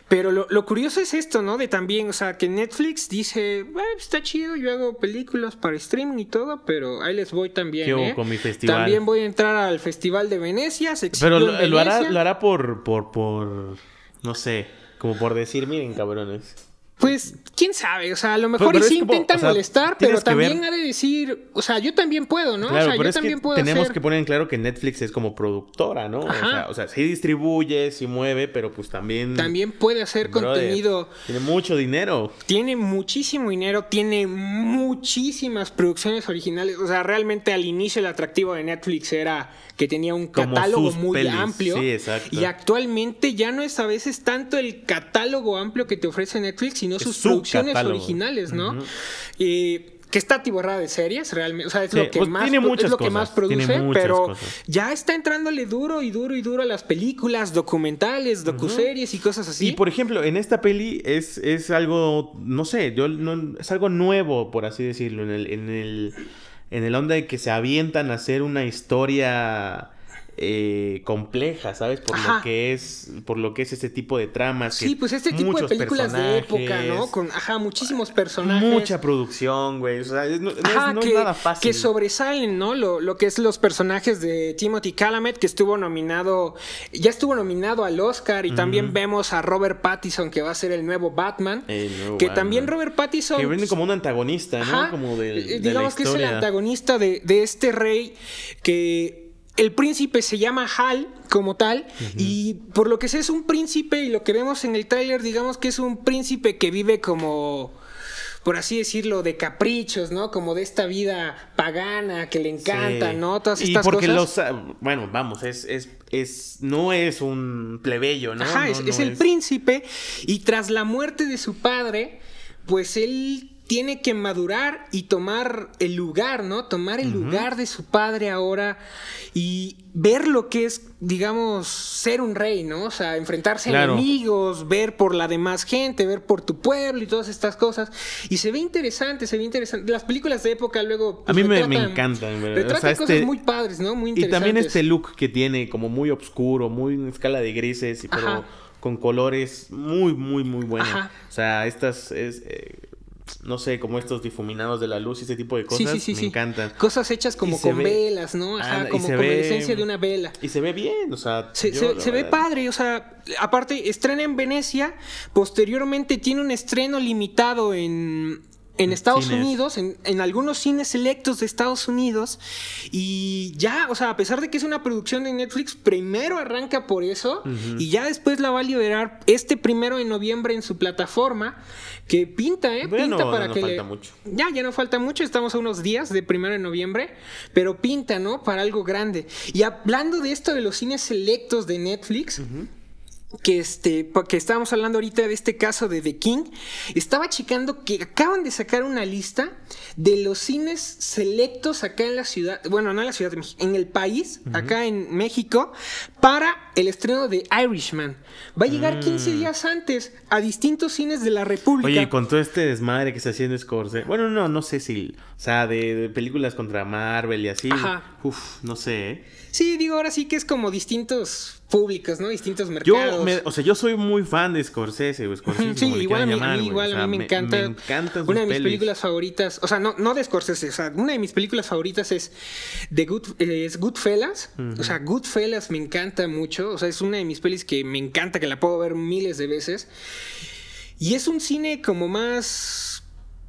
Speaker 1: Pero lo, lo curioso es esto, ¿no? De también, o sea, que Netflix dice, "Bueno, está chido, yo hago películas para streaming y todo, pero ahí les voy también.
Speaker 2: ¿Qué hubo
Speaker 1: ¿eh?
Speaker 2: con mi festival?
Speaker 1: También voy a entrar al Festival de Venecia. Se
Speaker 2: Pero lo, lo hará, lo hará por, por, por, no sé, como por decir, miren, cabrones.
Speaker 1: Pues, quién sabe, o sea, a lo mejor
Speaker 2: pero
Speaker 1: sí
Speaker 2: es como,
Speaker 1: intenta
Speaker 2: o sea,
Speaker 1: molestar, pero también
Speaker 2: ver-
Speaker 1: ha de decir, o sea, yo también puedo, ¿no?
Speaker 2: Claro,
Speaker 1: o sea,
Speaker 2: pero
Speaker 1: yo también puedo
Speaker 2: tenemos
Speaker 1: hacer...
Speaker 2: que poner en claro que Netflix es como productora, ¿no? O sea, o sea, sí distribuye, sí mueve, pero pues también...
Speaker 1: También puede hacer
Speaker 2: brother,
Speaker 1: contenido.
Speaker 2: Tiene mucho dinero.
Speaker 1: Tiene muchísimo dinero, tiene muchísimas producciones originales. O sea, realmente al inicio el atractivo de Netflix era que tenía un catálogo muy
Speaker 2: pelis,
Speaker 1: amplio.
Speaker 2: sí, exacto.
Speaker 1: Y actualmente ya no es a veces tanto el catálogo amplio que te ofrece Netflix, sino sus
Speaker 2: su
Speaker 1: producciones
Speaker 2: catálogo.
Speaker 1: originales, ¿no? Y que está atiborrada de series, realmente. O sea, es
Speaker 2: Sí,
Speaker 1: lo que
Speaker 2: pues
Speaker 1: más,
Speaker 2: tiene
Speaker 1: pro-
Speaker 2: muchas
Speaker 1: es lo que
Speaker 2: cosas,
Speaker 1: más produce, pero
Speaker 2: cosas.
Speaker 1: ya está entrándole duro y duro y duro a las películas, documentales, docuseries y cosas así.
Speaker 2: Y por ejemplo, en esta peli es, es algo, no sé, yo no, es algo nuevo, por así decirlo, en el, en el, en el onda de que se avientan a hacer una historia eh, compleja, ¿sabes? Por
Speaker 1: Ajá.
Speaker 2: lo que es, por lo que es ese tipo de tramas. que
Speaker 1: Sí, pues este tipo de películas de época, ¿no? Con, ajá, muchísimos personajes.
Speaker 2: Mucha producción, güey. O sea, no, no es-
Speaker 1: Ajá,
Speaker 2: no
Speaker 1: que,
Speaker 2: es nada fácil.
Speaker 1: que sobresalen, ¿no? Lo, lo que es los personajes de Timothy Chalamet, que estuvo nominado, ya estuvo nominado al Oscar, y también vemos a Robert Pattinson, que va a ser el nuevo Batman.
Speaker 2: El nuevo
Speaker 1: que
Speaker 2: Batman.
Speaker 1: también Robert Pattinson...
Speaker 2: Que viene como un antagonista, ¿no?
Speaker 1: Ajá,
Speaker 2: Como del-
Speaker 1: eh,
Speaker 2: de, la
Speaker 1: digamos que es el antagonista de, de este rey que el príncipe se llama Hal como tal y por lo que sé es un príncipe y lo que vemos en el tráiler digamos que es un príncipe que vive como por así decirlo de caprichos, ¿no? Como de esta vida pagana que le encanta,
Speaker 2: Sí.
Speaker 1: ¿no? Todas
Speaker 2: y
Speaker 1: estas
Speaker 2: porque
Speaker 1: cosas.
Speaker 2: los ah, bueno vamos es, es es no es un plebeyo no
Speaker 1: Ajá,
Speaker 2: No,
Speaker 1: es,
Speaker 2: no
Speaker 1: es el príncipe y tras la muerte de su padre, pues él tiene que madurar y tomar el lugar, ¿no? Tomar el lugar de su padre ahora y ver lo que es, digamos, ser un rey, ¿no? O sea, enfrentarse a enemigos, ver por la demás gente, ver por tu pueblo y todas estas cosas. Y se ve interesante, se ve interesante. Las películas de época luego...
Speaker 2: A mí me- me encantan, ¿verdad? O sea,
Speaker 1: cosas
Speaker 2: este-
Speaker 1: muy padres, ¿no? Muy
Speaker 2: y
Speaker 1: interesantes.
Speaker 2: también este look que tiene como muy oscuro muy en escala de grises y pero
Speaker 1: Ajá.
Speaker 2: con colores muy muy muy buenos
Speaker 1: Ajá.
Speaker 2: o sea estas es eh, no sé como estos difuminados de la luz y ese tipo de cosas
Speaker 1: sí, sí,
Speaker 2: me encantan
Speaker 1: Cosas hechas como con
Speaker 2: ve-
Speaker 1: velas, ¿no? Ajá, como, como la esencia de una vela.
Speaker 2: y se ve bien o sea
Speaker 1: Se,
Speaker 2: yo,
Speaker 1: se-
Speaker 2: la
Speaker 1: se ve padre, o sea, aparte estrena en Venecia, posteriormente tiene un estreno limitado en, en Estados
Speaker 2: cines.
Speaker 1: Unidos, en, en algunos cines selectos de Estados Unidos, y ya, o sea, a pesar de que es una producción de Netflix, primero arranca por eso, y ya después la va a liberar este primero de noviembre en su plataforma, que pinta, ¿eh?
Speaker 2: Bueno,
Speaker 1: pinta para
Speaker 2: no
Speaker 1: que
Speaker 2: falta
Speaker 1: le-
Speaker 2: mucho.
Speaker 1: ya, ya no falta mucho, estamos a unos días de primero de noviembre, pero pinta, ¿no? Para algo grande. Y hablando de esto de los cines selectos de Netflix, que este, pa- que estábamos hablando ahorita de este caso de The King, estaba checando que acaban de sacar una lista de los cines selectos acá en la ciudad, bueno, no en la ciudad de México, en el país, acá en México, para el estreno de Irishman. Va a llegar 15
Speaker 2: Mm.
Speaker 1: días antes a distintos cines de la República.
Speaker 2: Oye, con todo este desmadre que está haciendo Scorsese. Bueno, no, no sé si. O sea, de, de películas contra Marvel y así.
Speaker 1: Ajá.
Speaker 2: Uf, no sé, ¿eh?
Speaker 1: Sí, digo, ahora sí que es como distintos públicos, ¿no? Distintos
Speaker 2: Yo,
Speaker 1: mercados.
Speaker 2: me- o sea, yo soy muy fan de Scorsese, o Scorsese,
Speaker 1: Sí, igual a mí, igual
Speaker 2: O
Speaker 1: a mí me encanta.
Speaker 2: Me
Speaker 1: una de mis
Speaker 2: pelis.
Speaker 1: películas favoritas, o sea, no, no de Scorsese, o sea, una de mis películas favoritas es The Good, eh, es Goodfellas. O sea, Goodfellas me encanta mucho. O sea, es una de mis pelis que me encanta, que la puedo ver miles de veces. Y es un cine como más.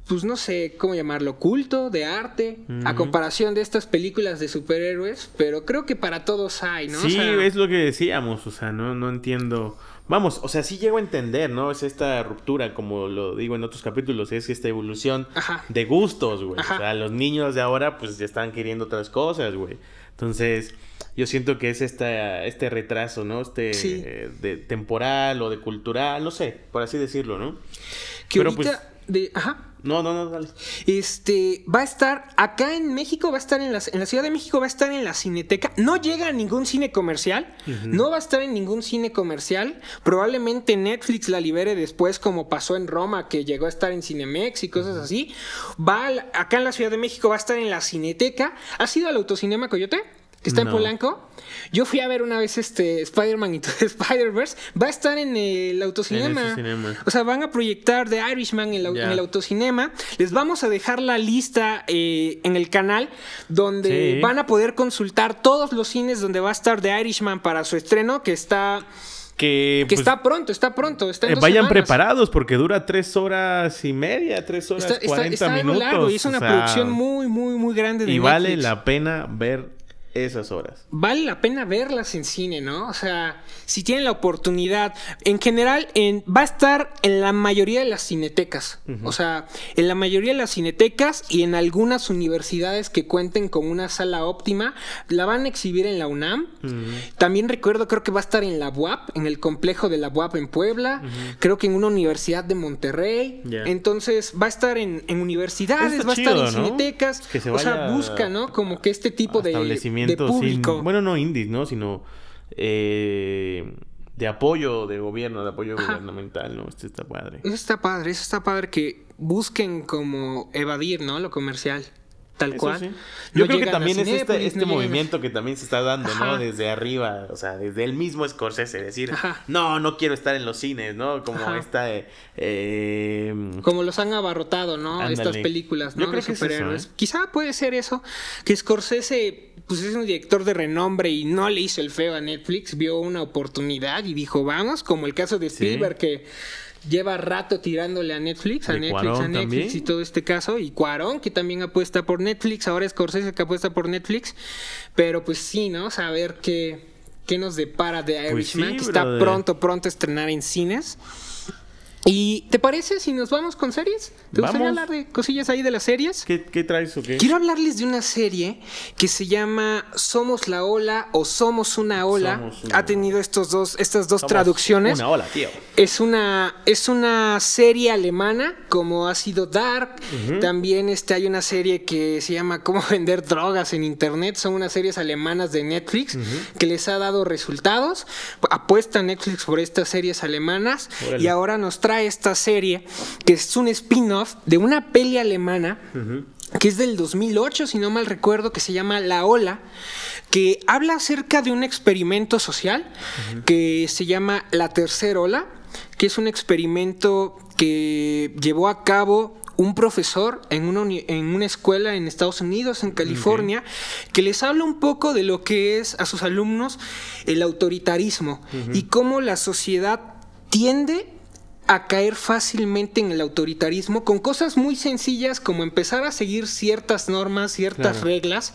Speaker 1: Pues no sé cómo llamarlo, culto, de arte, a comparación de estas películas de superhéroes, pero creo que para todos hay, ¿no? O
Speaker 2: Sí,
Speaker 1: sea,
Speaker 2: es lo que decíamos, o sea, no, no entiendo. Vamos, o sea, sí llego a entender, ¿no? Es esta ruptura, como lo digo en otros capítulos, es esta evolución
Speaker 1: Ajá.
Speaker 2: de gustos, güey. O sea, los niños de ahora, pues ya están queriendo otras cosas, güey. Entonces, yo siento que es esta, este retraso, ¿no? Este
Speaker 1: Sí.
Speaker 2: eh, de temporal o de cultural, no sé, por así decirlo, ¿no?
Speaker 1: que
Speaker 2: pero,
Speaker 1: ahorita
Speaker 2: pues-
Speaker 1: de, ajá,
Speaker 2: No, no, no, dale.
Speaker 1: Este va a estar acá en México, va a estar en la, en la Ciudad de México, va a estar en la Cineteca. No llega a ningún cine comercial, no va a estar en ningún cine comercial. Probablemente Netflix la libere después, como pasó en Roma, que llegó a estar en Cinemex y cosas así. Va la- acá en la Ciudad de México, va a estar en la Cineteca. ¿Has ido al Autocinema Coyote? Que está en. Polanco. Yo fui a ver una vez este Spider-Man <laughs> the Spider-Verse. Va a estar en el autocinema.
Speaker 2: En.
Speaker 1: O sea, van a proyectar The Irishman en, la- en el autocinema. Les vamos a dejar la lista eh, en el canal donde
Speaker 2: Sí.
Speaker 1: van a poder consultar todos los cines donde va a estar The Irishman para su estreno, que está,
Speaker 2: Que,
Speaker 1: que
Speaker 2: pues,
Speaker 1: está pronto, está pronto. Está en
Speaker 2: eh,
Speaker 1: dos
Speaker 2: vayan
Speaker 1: semanas.
Speaker 2: preparados porque dura tres horas y media, tres horas cuarenta minutos.
Speaker 1: largo y es una
Speaker 2: o sea,
Speaker 1: producción muy, muy, muy grande de
Speaker 2: Y vale la pena ver esas horas.
Speaker 1: vale la pena verlas en cine, ¿no? O sea, si tienen la oportunidad, en general en, va a estar en la mayoría de las cinetecas, o sea, en la mayoría de las cinetecas y en algunas universidades que cuenten con una sala óptima, la van a exhibir en la UNAM. También recuerdo, creo que va a estar en la UAP, en el complejo de la UAP en Puebla, creo que en una universidad de Monterrey. Entonces, va a estar en, en universidades,
Speaker 2: Está
Speaker 1: va a estar
Speaker 2: chido,
Speaker 1: en
Speaker 2: ¿no?
Speaker 1: cinetecas,
Speaker 2: Que se
Speaker 1: o sea,
Speaker 2: vaya
Speaker 1: busca, ¿no? Como que este tipo de, de público.
Speaker 2: sin- bueno no indies no sino eh, de apoyo de gobierno de apoyo
Speaker 1: Ajá.
Speaker 2: gubernamental no este está padre
Speaker 1: Eso está padre, eso está padre que busquen como evadir, ¿no? Lo comercial, tal
Speaker 2: Eso
Speaker 1: cual.
Speaker 2: sí.
Speaker 1: No
Speaker 2: Yo creo que también es este,
Speaker 1: Cinépolis,
Speaker 2: este
Speaker 1: no
Speaker 2: movimiento que también se está dando,
Speaker 1: Ajá.
Speaker 2: ¿no? Desde arriba, o sea, desde el mismo Scorsese, decir,
Speaker 1: Ajá.
Speaker 2: no, no quiero estar en los cines, ¿no? Como
Speaker 1: Ajá.
Speaker 2: esta... eh, eh,
Speaker 1: Como los han abarrotado, ¿no?
Speaker 2: Ándale.
Speaker 1: Estas películas, ¿no?
Speaker 2: Yo creo
Speaker 1: de
Speaker 2: que es eso,
Speaker 1: superhéroes.
Speaker 2: ¿eh?
Speaker 1: Quizá puede ser eso. Que Scorsese, pues es un director de renombre y no le hizo el feo a Netflix. Vio una oportunidad y dijo, vamos, como el caso de
Speaker 2: Sí.
Speaker 1: Spielberg que lleva rato tirándole a Netflix, a
Speaker 2: De
Speaker 1: Netflix,
Speaker 2: Cuarón
Speaker 1: a Netflix
Speaker 2: también.
Speaker 1: y todo este caso. Y Cuarón, que también apuesta por Netflix. Ahora Scorsese que apuesta por Netflix. Pero pues sí, ¿no? Saber qué, qué nos depara de
Speaker 2: Pues
Speaker 1: Irishman,
Speaker 2: sí,
Speaker 1: que está
Speaker 2: brother.
Speaker 1: pronto, pronto a estrenar en cines. ¿Y te parece si nos vamos con series? ¿Te gustaría
Speaker 2: Vamos.
Speaker 1: hablar de cosillas ahí de las series?
Speaker 2: ¿qué, qué traes o qué?
Speaker 1: Quiero hablarles de una serie que se llama Somos la Ola o Somos una Ola.
Speaker 2: Somos una
Speaker 1: ha tenido estos dos, estas dos
Speaker 2: Somos
Speaker 1: traducciones.
Speaker 2: Una ola, tío.
Speaker 1: Es una, es una serie alemana, como ha sido Dark. También este, hay una serie que se llama Cómo vender drogas en Internet. Son unas series alemanas de Netflix que les ha dado resultados. Apuesta Netflix por estas series alemanas.
Speaker 2: Órale.
Speaker 1: Y ahora nos trae esta serie que es un spin-off de una peli alemana que es del 2008, si no mal recuerdo, que se llama La Ola, que habla acerca de un experimento social que se llama La Tercera Ola, que es un experimento que llevó a cabo un profesor en una, en una escuela en Estados Unidos, en California, que les habla un poco de lo que es a sus alumnos el autoritarismo y cómo la sociedad tiende a caer fácilmente en el autoritarismo con cosas muy sencillas como empezar a seguir ciertas normas, ciertas
Speaker 2: Claro.
Speaker 1: reglas,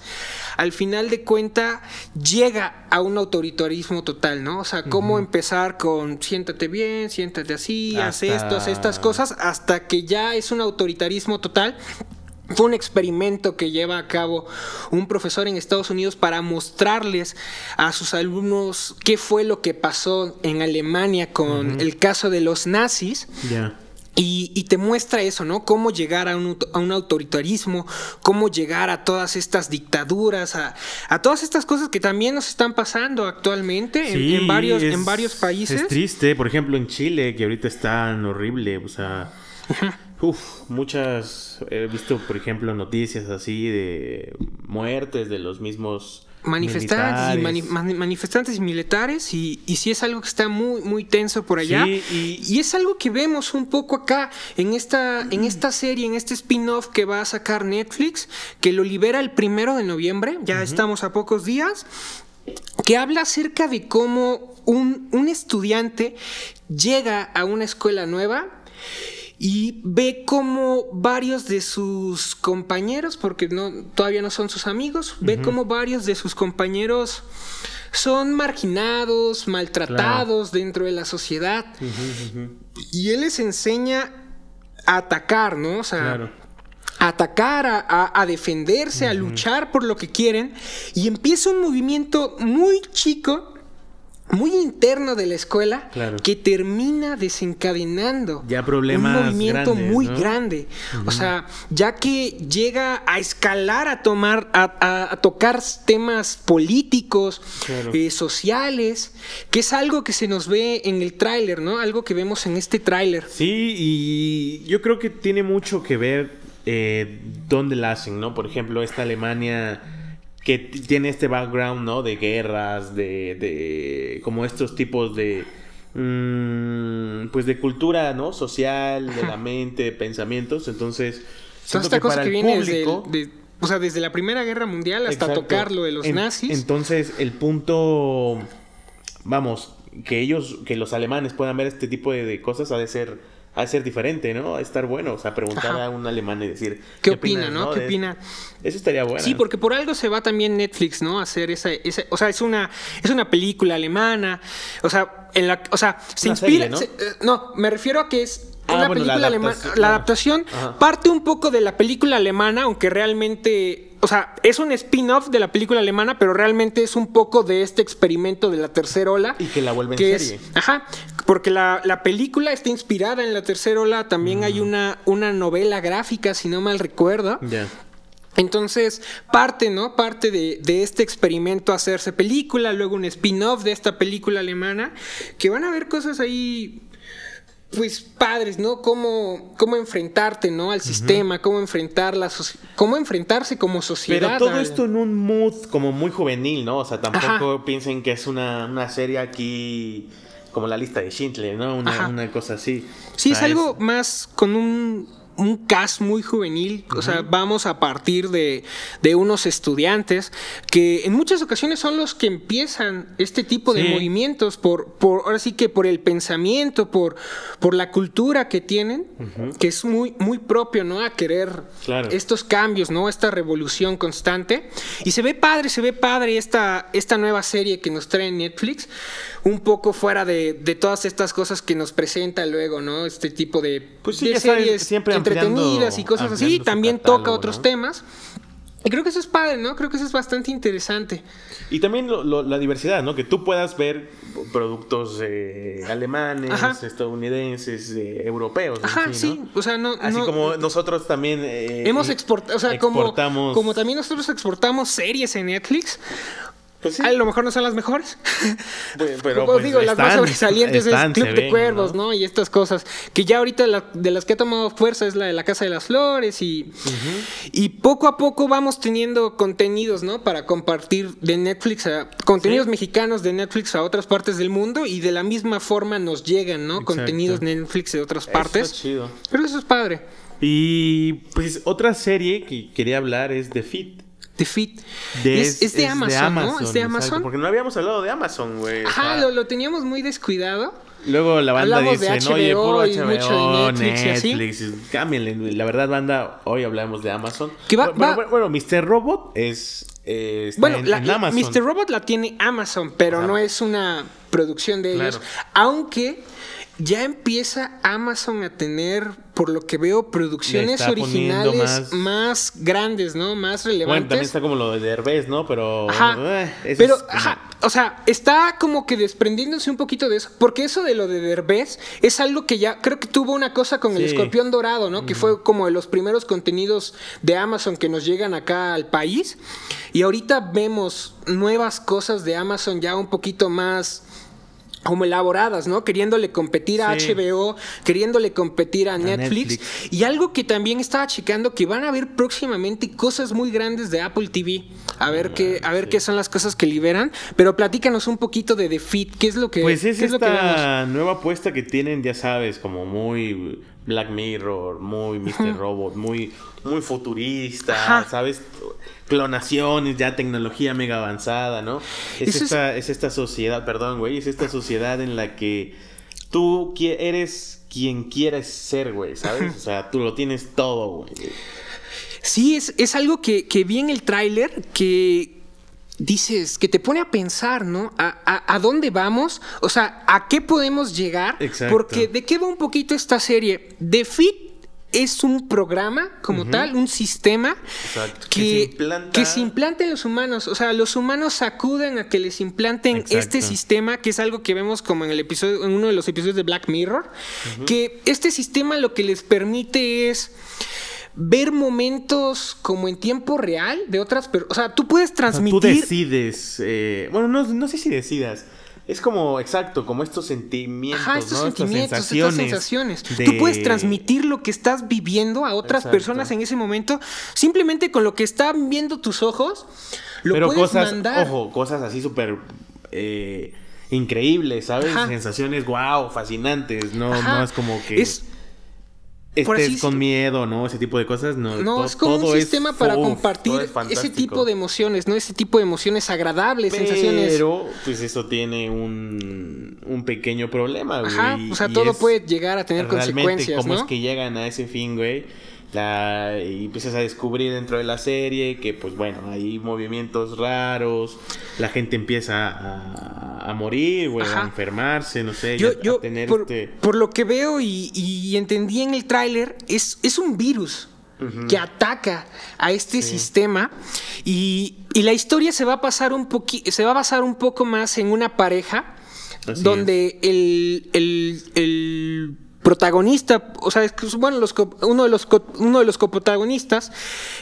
Speaker 1: al final de cuenta llega a un autoritarismo total, ¿no? O sea, cómo empezar con siéntate bien, siéntate así, haz esto, haz estas cosas, hasta que ya es un autoritarismo total. Fue un experimento que lleva a cabo un profesor en Estados Unidos para mostrarles a sus alumnos qué fue lo que pasó en Alemania con el caso de los nazis.
Speaker 2: Ya.
Speaker 1: Y, te muestra eso, ¿no? Cómo llegar a un, a un autoritarismo, cómo llegar a todas estas dictaduras, a, a, todas estas cosas que también nos están pasando actualmente en, varios, en varios países.
Speaker 2: Es triste, por ejemplo, en Chile, que ahorita es tan horrible, o sea... Uf, muchas, he visto, por ejemplo, noticias así de muertes de los mismos
Speaker 1: manifestantes y manifestantes y militares y, y sí es algo que está muy muy tenso por allá. Y... es algo que vemos un poco acá en esta en esta serie en este spin-off que va a sacar Netflix que lo libera el primero de noviembre ya estamos a pocos días que habla acerca de cómo un, un estudiante llega a una escuela nueva y ve como varios de sus compañeros, porque no, todavía no son sus amigos, ve como varios de sus compañeros son marginados, maltratados dentro de la sociedad. Y él les enseña a atacar, ¿no? O sea, a atacar, a, a defenderse, a luchar por lo que quieren. Y empieza un movimiento muy chico muy interno de la escuela que termina desencadenando
Speaker 2: ya problemas
Speaker 1: un movimiento muy grande. O sea, ya que llega a escalar a tomar, a, tocar temas políticos, eh, sociales, que es algo que se nos ve en el tráiler, ¿no? Algo que vemos en este tráiler.
Speaker 2: Sí, y yo creo que tiene mucho que ver eh, dónde la hacen, ¿no? Por ejemplo, esta Alemania que tiene este background, ¿no? De guerras, de, de como estos tipos de, mm, pues de cultura, ¿no? Social, de la mente, de pensamientos. Entonces,
Speaker 1: Toda esta cosa que viene desde, o sea, desde la Primera Guerra Mundial hasta tocar lo de los nazis.
Speaker 2: Entonces, el punto, vamos, que ellos, que los alemanes puedan ver este tipo de cosas ha de ser a ser diferente, ¿no? A estar bueno, o sea, preguntar a un alemán y decir...
Speaker 1: ¿Qué, opina, no? ¿Qué opina?
Speaker 2: Eso estaría bueno.
Speaker 1: Sí, porque por algo se va también Netflix, ¿no? A hacer esa, esa... O sea, es una, es una película alemana, o sea, en la, o sea se inspira... ¿no? Eh, no, me refiero a que es ah, una película alemana. La adaptación parte un poco de la película alemana, aunque realmente o sea, es un spin-off de la película alemana, pero realmente es un poco de este experimento de la tercera ola.
Speaker 2: Y que la vuelven serie.
Speaker 1: ajá, porque la, película está inspirada en la tercera ola. También hay una, una novela gráfica, si no mal recuerdo. Ya. Entonces, parte, ¿no? Parte de, de, este experimento hacerse película, luego un spin-off de esta película alemana, que van a ver cosas ahí pues padres, ¿no? Cómo, cómo enfrentarte, ¿no? Al sistema, cómo enfrentar la cómo enfrentarse como sociedad.
Speaker 2: Pero todo esto en un mood como muy juvenil, ¿no? O sea, tampoco piensen que es una, una, serie aquí como la lista de Schindler, ¿no? Una, una cosa así.
Speaker 1: Sí, es algo más con un un cast muy juvenil, o sea, vamos a partir de, de, unos estudiantes que en muchas ocasiones son los que empiezan este tipo de movimientos por, por, ahora sí que por el pensamiento, por, por la cultura que tienen, que es muy, muy propio, ¿no? A querer estos cambios, ¿no? Esta revolución constante. Y se ve padre, se ve padre esta, esta nueva serie que nos trae Netflix, un poco fuera de, de todas estas cosas que nos presenta luego, ¿no? Este tipo de,
Speaker 2: pues series siempre
Speaker 1: entretenidas y cosas así. También toca otros temas. Y creo que eso es padre, ¿no? Creo que eso es bastante interesante.
Speaker 2: Y también la diversidad, ¿no? Que tú puedas ver productos eh, alemanes, estadounidenses, eh, europeos.
Speaker 1: Ajá, sí. O sea, no.
Speaker 2: Así como nosotros también.
Speaker 1: Eh, hemos exportado. O sea, como, como también nosotros exportamos series en Netflix. Pues a lo mejor no son las mejores. <laughs>
Speaker 2: Pero, pues, digo, las más
Speaker 1: sobresalientes es Club de Cuervos, ¿no? Y estas cosas. Que ya ahorita de las que ha tomado fuerza es la de la Casa de las Flores. Y, y poco a poco vamos teniendo contenidos, ¿no? Para compartir de Netflix a. Contenidos mexicanos de Netflix a otras partes del mundo. Y de la misma forma nos llegan, ¿no? Contenidos de Netflix de otras partes. chido. Pero eso es padre.
Speaker 2: Y pues otra serie que quería hablar es The Fit.
Speaker 1: Fit. es, de Amazon, ¿no? Es de Amazon.
Speaker 2: porque no habíamos hablado de Amazon, güey.
Speaker 1: Ajá, lo, teníamos muy descuidado.
Speaker 2: Luego la banda dice, no, oye, puro HBO, mucho de Netflix, Netflix. La verdad, banda, hoy hablamos de Amazon. bueno, Mr. Robot es... Eh,
Speaker 1: bueno, en, Amazon. Mr. Robot la tiene Amazon, pero no es una producción de ellos. Aunque ya empieza Amazon a tener, por lo que veo, producciones originales más... grandes, ¿no? Más relevantes. Bueno,
Speaker 2: también está como lo de Derbez, ¿no? Pero.
Speaker 1: Ajá. Eh, pero, ajá. o sea, está como que desprendiéndose un poquito de eso. Porque eso de lo de Derbez es algo que ya creo que tuvo una cosa con el escorpión dorado, ¿no? Que fue como de los primeros contenidos de Amazon que nos llegan acá al país. Y ahorita vemos nuevas cosas de Amazon ya un poquito más como elaboradas, ¿no? Queriéndole competir a
Speaker 2: Sí.
Speaker 1: HBO, queriéndole competir a, Netflix.
Speaker 2: Netflix.
Speaker 1: Y algo que también estaba checando que van a haber próximamente cosas muy grandes de Apple TV. A ver qué, a ver qué son las cosas que liberan. Pero platícanos un poquito de The Fit. ¿Qué es lo que,
Speaker 2: Pues es
Speaker 1: es lo que vemos?
Speaker 2: esta nueva apuesta que tienen, ya sabes, como muy Black Mirror, muy Mr. Robot, muy, muy futurista,
Speaker 1: Ajá.
Speaker 2: ¿sabes? Clonaciones, ya tecnología mega avanzada, ¿no? Es,
Speaker 1: Eso
Speaker 2: esta, es... esta sociedad, perdón, güey, es esta sociedad en la que tú eres quien quieres ser, güey, ¿sabes? O sea, tú lo tienes todo, güey.
Speaker 1: Sí, es, es algo que, que vi en el tráiler que dices, que te pone a pensar, ¿no? A, a- a dónde vamos? O sea, ¿a qué podemos llegar?
Speaker 2: Exacto.
Speaker 1: Porque ¿de qué va un poquito esta serie? The Fit es un programa como tal, un sistema que,
Speaker 2: Que se implanta-
Speaker 1: que se implanta en los humanos. O sea, los humanos acuden a que les implanten
Speaker 2: Exacto.
Speaker 1: este sistema, que es algo que vemos como en el episodio, en uno de los episodios de Black Mirror, que este sistema lo que les permite es ver momentos como en tiempo real de otras personas. O sea, tú puedes
Speaker 2: O sea, tú
Speaker 1: transmitir.
Speaker 2: decides, eh, bueno, no, no sé si decidas. Es como, exacto, como estos sentimientos,
Speaker 1: Ajá, estos
Speaker 2: ¿no?
Speaker 1: sentimientos,
Speaker 2: estas
Speaker 1: estas
Speaker 2: sensaciones.
Speaker 1: sensaciones.
Speaker 2: de-
Speaker 1: Tú puedes transmitir lo que estás viviendo a otras
Speaker 2: Exacto.
Speaker 1: personas en ese momento, simplemente con lo que están viendo tus ojos, lo
Speaker 2: Pero
Speaker 1: puedes
Speaker 2: cosas,
Speaker 1: mandar.
Speaker 2: ojo, cosas así súper eh, increíbles, ¿sabes?
Speaker 1: Ajá.
Speaker 2: Sensaciones, wow, fascinantes. No,
Speaker 1: Ajá.
Speaker 2: no es como que
Speaker 1: Es, así
Speaker 2: estés con miedo, ¿no? Ese tipo de cosas. No,
Speaker 1: No,
Speaker 2: to-
Speaker 1: es como un
Speaker 2: todo es
Speaker 1: sistema para
Speaker 2: uf,
Speaker 1: compartir
Speaker 2: todo es
Speaker 1: ese tipo de emociones, ¿no? Ese tipo de emociones agradables, sensaciones.
Speaker 2: Pero, pues eso tiene un, un pequeño problema, güey.
Speaker 1: Ajá, o sea,
Speaker 2: y
Speaker 1: todo puede llegar a tener
Speaker 2: realmente
Speaker 1: consecuencias,
Speaker 2: cómo
Speaker 1: ¿no?
Speaker 2: es que llegan a ese fin, güey. La, y empiezas a descubrir dentro de la serie que, pues bueno, hay movimientos raros, la gente empieza a, a morir, güey, a enfermarse, no sé,
Speaker 1: Yo,
Speaker 2: a-
Speaker 1: yo
Speaker 2: tener
Speaker 1: por,
Speaker 2: este...
Speaker 1: por lo que veo y, y entendí en el tráiler, es, es un virus que ataca a este sistema y, y la historia se va a pasar un poqui- se va a basar un poco más en una pareja
Speaker 2: Así
Speaker 1: donde el, el- el protagonista, o sea, bueno, los uno, de los uno de los coprotagonistas,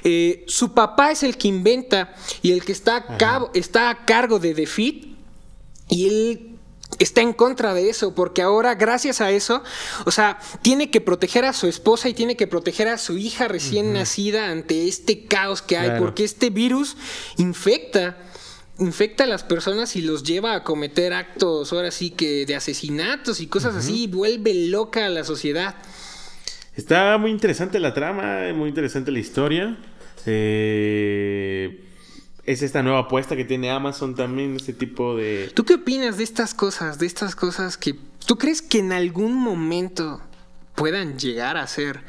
Speaker 1: eh, su papá es el que inventa y el que está a, cabo- está a cargo de The Fit y él está en contra de eso, porque ahora, gracias a eso, o sea, tiene que proteger a su esposa y tiene que proteger a su hija recién nacida ante este caos que hay,
Speaker 2: Claro.
Speaker 1: porque este virus infecta. Infecta a las personas y los lleva a cometer actos, ahora sí que de asesinatos y cosas así, y vuelve loca a la sociedad.
Speaker 2: Está muy interesante la trama, muy interesante la historia. Eh, es esta nueva apuesta que tiene Amazon también, este tipo de...
Speaker 1: ¿Tú qué opinas de estas cosas, de estas cosas que tú crees que en algún momento puedan llegar a ser?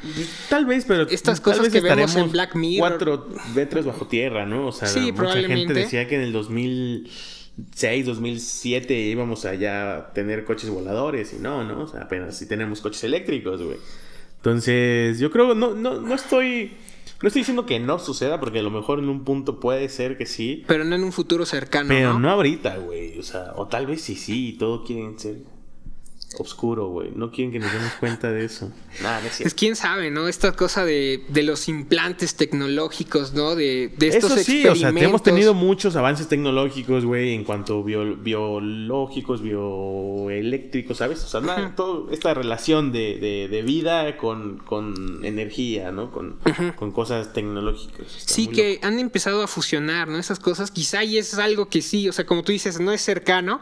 Speaker 2: Tal vez, pero
Speaker 1: Estas cosas que vemos en Black Mirror.
Speaker 2: Cuatro metros bajo tierra, ¿no? O sea,
Speaker 1: Sí,
Speaker 2: mucha gente decía que en el 2006, 2007 íbamos allá a tener coches voladores y no, ¿no? O sea, apenas si tenemos coches eléctricos, güey. Entonces, yo creo, no, no, no estoy... No estoy diciendo que no suceda, porque a lo mejor en un punto puede ser que sí.
Speaker 1: Pero no en un futuro cercano,
Speaker 2: Pero
Speaker 1: ¿no?
Speaker 2: no ahorita, güey. O sea, o tal vez sí, sí, y todo quieren ser oscuro, güey. No quieren que nos demos cuenta de eso. <laughs> Nada, no es
Speaker 1: quién sabe, ¿no? Esta cosa de, de los implantes tecnológicos, ¿no? De, de estos
Speaker 2: Eso sí, o sea,
Speaker 1: experimentos.
Speaker 2: hemos tenido muchos avances tecnológicos, güey, en cuanto bio- biológicos, bioeléctricos, ¿sabes? O sea, nada, todo esta relación de, de- de vida con, con energía, ¿no? Con, con cosas tecnológicas. Está
Speaker 1: Sí, que han empezado a fusionar, ¿no? Esas cosas, quizá y es algo que sí, o sea, como tú dices, no es cercano,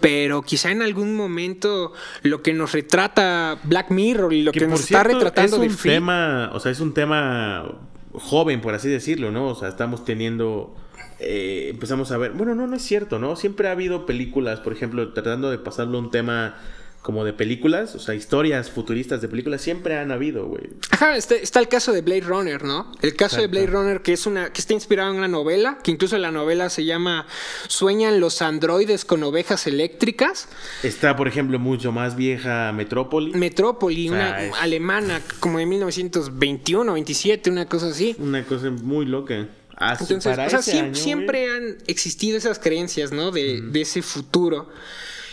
Speaker 1: pero quizá en algún momento lo que nos retrata Black Mirror y lo que,
Speaker 2: que
Speaker 1: nos está retratando
Speaker 2: es
Speaker 1: de
Speaker 2: un
Speaker 1: Free,
Speaker 2: tema, o sea, es un tema joven, por así decirlo, ¿no? O sea, estamos teniendo eh, empezamos a ver, bueno, no, no es cierto, ¿no? Siempre ha habido películas, por ejemplo, tratando de pasarlo a un tema como de películas, o sea, historias futuristas de películas, siempre han habido, güey.
Speaker 1: Ajá, está, está el caso de Blade Runner, ¿no? El caso de. Blade Runner, que es una, que está inspirado en una novela, que incluso la novela se llama Sueñan los androides con ovejas eléctricas.
Speaker 2: Está, por ejemplo, mucho más vieja Metrópoli.
Speaker 1: Metrópoli,
Speaker 2: O sea,
Speaker 1: una
Speaker 2: es-
Speaker 1: alemana, como de 1921, 27, una cosa así.
Speaker 2: Una cosa muy loca. Ah, sí,
Speaker 1: Entonces,
Speaker 2: para
Speaker 1: o sea,
Speaker 2: año,
Speaker 1: siempre
Speaker 2: güey.
Speaker 1: han existido esas creencias, ¿no? De, de ese futuro.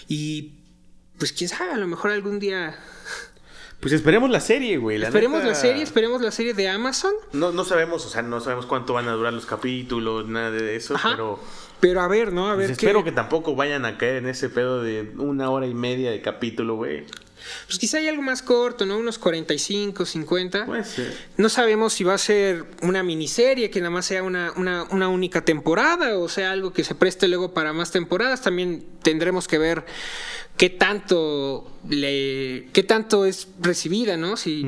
Speaker 1: Y pues quién sabe, a lo mejor algún día...
Speaker 2: Pues esperemos la serie, güey. la
Speaker 1: esperemos
Speaker 2: neta,
Speaker 1: la serie, esperemos la serie de Amazon.
Speaker 2: No, no sabemos, o sea, no sabemos cuánto van a durar los capítulos, nada de eso,
Speaker 1: Ajá.
Speaker 2: pero
Speaker 1: Pero a ver, ¿no? A
Speaker 2: pues
Speaker 1: ver
Speaker 2: espero que tampoco vayan a caer en ese pedo de una hora y media de capítulo, güey.
Speaker 1: Pues quizá hay algo más corto, ¿no? Unos 45, 50.
Speaker 2: Puede ser.
Speaker 1: No sabemos si va a ser una miniserie que nada más sea una, una, una única temporada o sea algo que se preste luego para más temporadas. También tendremos que ver qué tanto le qué tanto es recibida, ¿no? Si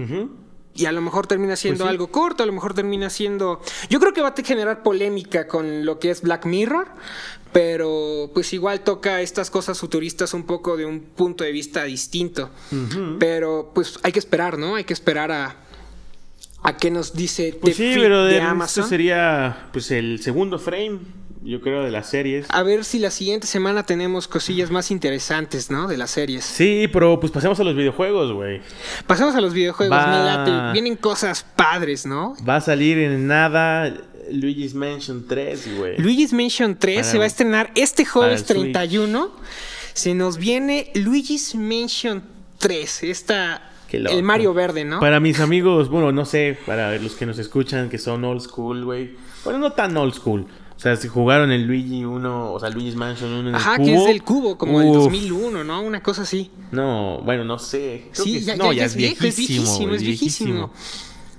Speaker 1: y a lo mejor termina siendo
Speaker 2: Pues sí.
Speaker 1: algo corto, a lo mejor termina siendo yo creo que va a generar polémica con lo que es Black Mirror, pero pues igual toca estas cosas futuristas un poco de un punto de vista distinto. Pero pues hay que esperar, ¿no? Hay que esperar a a qué nos dice
Speaker 2: Pues
Speaker 1: The
Speaker 2: sí, pero
Speaker 1: de
Speaker 2: de
Speaker 1: Amazon.
Speaker 2: esto sería pues el segundo frame, yo creo, de las series.
Speaker 1: A ver si la siguiente semana tenemos cosillas más interesantes, ¿no? De las series.
Speaker 2: Sí, pero pues pasemos a los videojuegos, güey.
Speaker 1: Pasamos a los videojuegos,
Speaker 2: Va.
Speaker 1: me late. Vienen cosas padres, ¿no?
Speaker 2: Va a salir en nada Luigi's Mansion 3, güey.
Speaker 1: Luigi's Mansion 3
Speaker 2: Para-
Speaker 1: se va a estrenar este jueves
Speaker 2: para el Switch.
Speaker 1: 31. Se nos viene Luigi's Mansion 3. Esta. El Mario Verde, ¿no?
Speaker 2: Para mis amigos, bueno, no sé, para los que nos escuchan que son old school, güey. Bueno, no tan old school. O sea, si jugaron el Luigi 1, o sea, Luigi's Mansion 1 en
Speaker 1: Ajá,
Speaker 2: el
Speaker 1: que
Speaker 2: cubo.
Speaker 1: es del cubo, como
Speaker 2: Uf,
Speaker 1: 2001, ¿no? Una cosa así.
Speaker 2: No, bueno, no sé. Creo
Speaker 1: Sí,
Speaker 2: que
Speaker 1: ya-
Speaker 2: no,
Speaker 1: ya- ya es viejo, es viejísimo, es viejísimo.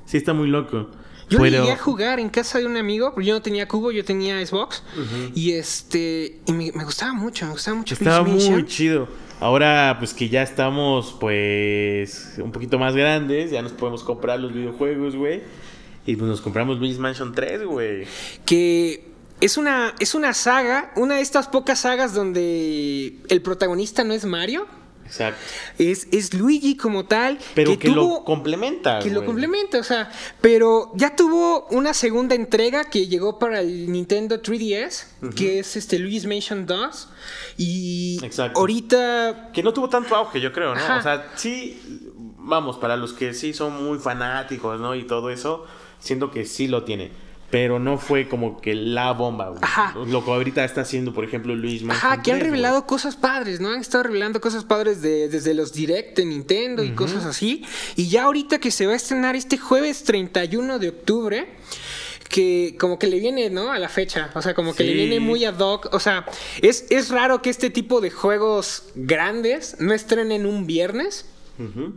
Speaker 2: Sí, está muy loco.
Speaker 1: Yo
Speaker 2: Pero-
Speaker 1: llegué a jugar en casa de un amigo, porque yo no tenía cubo, yo tenía Xbox. Y este. Y me, me gustaba mucho, me gustaba mucho
Speaker 2: Estaba muy
Speaker 1: Mansion.
Speaker 2: chido. Ahora, pues que ya estamos, pues, un poquito más grandes, ya nos podemos comprar los videojuegos, güey. Y pues nos compramos Luigi's Mansion 3, güey.
Speaker 1: que es una, es una saga, una de estas pocas sagas donde el protagonista no es Mario,
Speaker 2: Exacto.
Speaker 1: es, es Luigi como tal,
Speaker 2: Pero que, lo
Speaker 1: tuvo-
Speaker 2: complementa.
Speaker 1: que lo complementa, o sea, pero ya tuvo una segunda entrega que llegó para el Nintendo 3DS, que es este Luigi's Mansion 2, y
Speaker 2: Exacto.
Speaker 1: ahorita
Speaker 2: Que no tuvo tanto auge, yo creo, ¿no?
Speaker 1: Ajá.
Speaker 2: O sea, sí, vamos, para los que sí son muy fanáticos, ¿no? Y todo eso, siento que sí lo tiene. Pero no fue como que la bomba, güey.
Speaker 1: Ajá.
Speaker 2: Lo que ahorita está haciendo, por ejemplo, Luis Mansion
Speaker 1: Ajá, que han
Speaker 2: 3,
Speaker 1: revelado cosas padres, ¿no? Han estado revelando cosas padres de, desde los direct de Nintendo y cosas así. Y ya ahorita que se va a estrenar este jueves 31 de octubre, que como que le viene, ¿no? A la fecha. O sea, como que le viene muy ad hoc. O sea, es, es raro que este tipo de juegos grandes no estrenen un viernes.
Speaker 2: Ujú.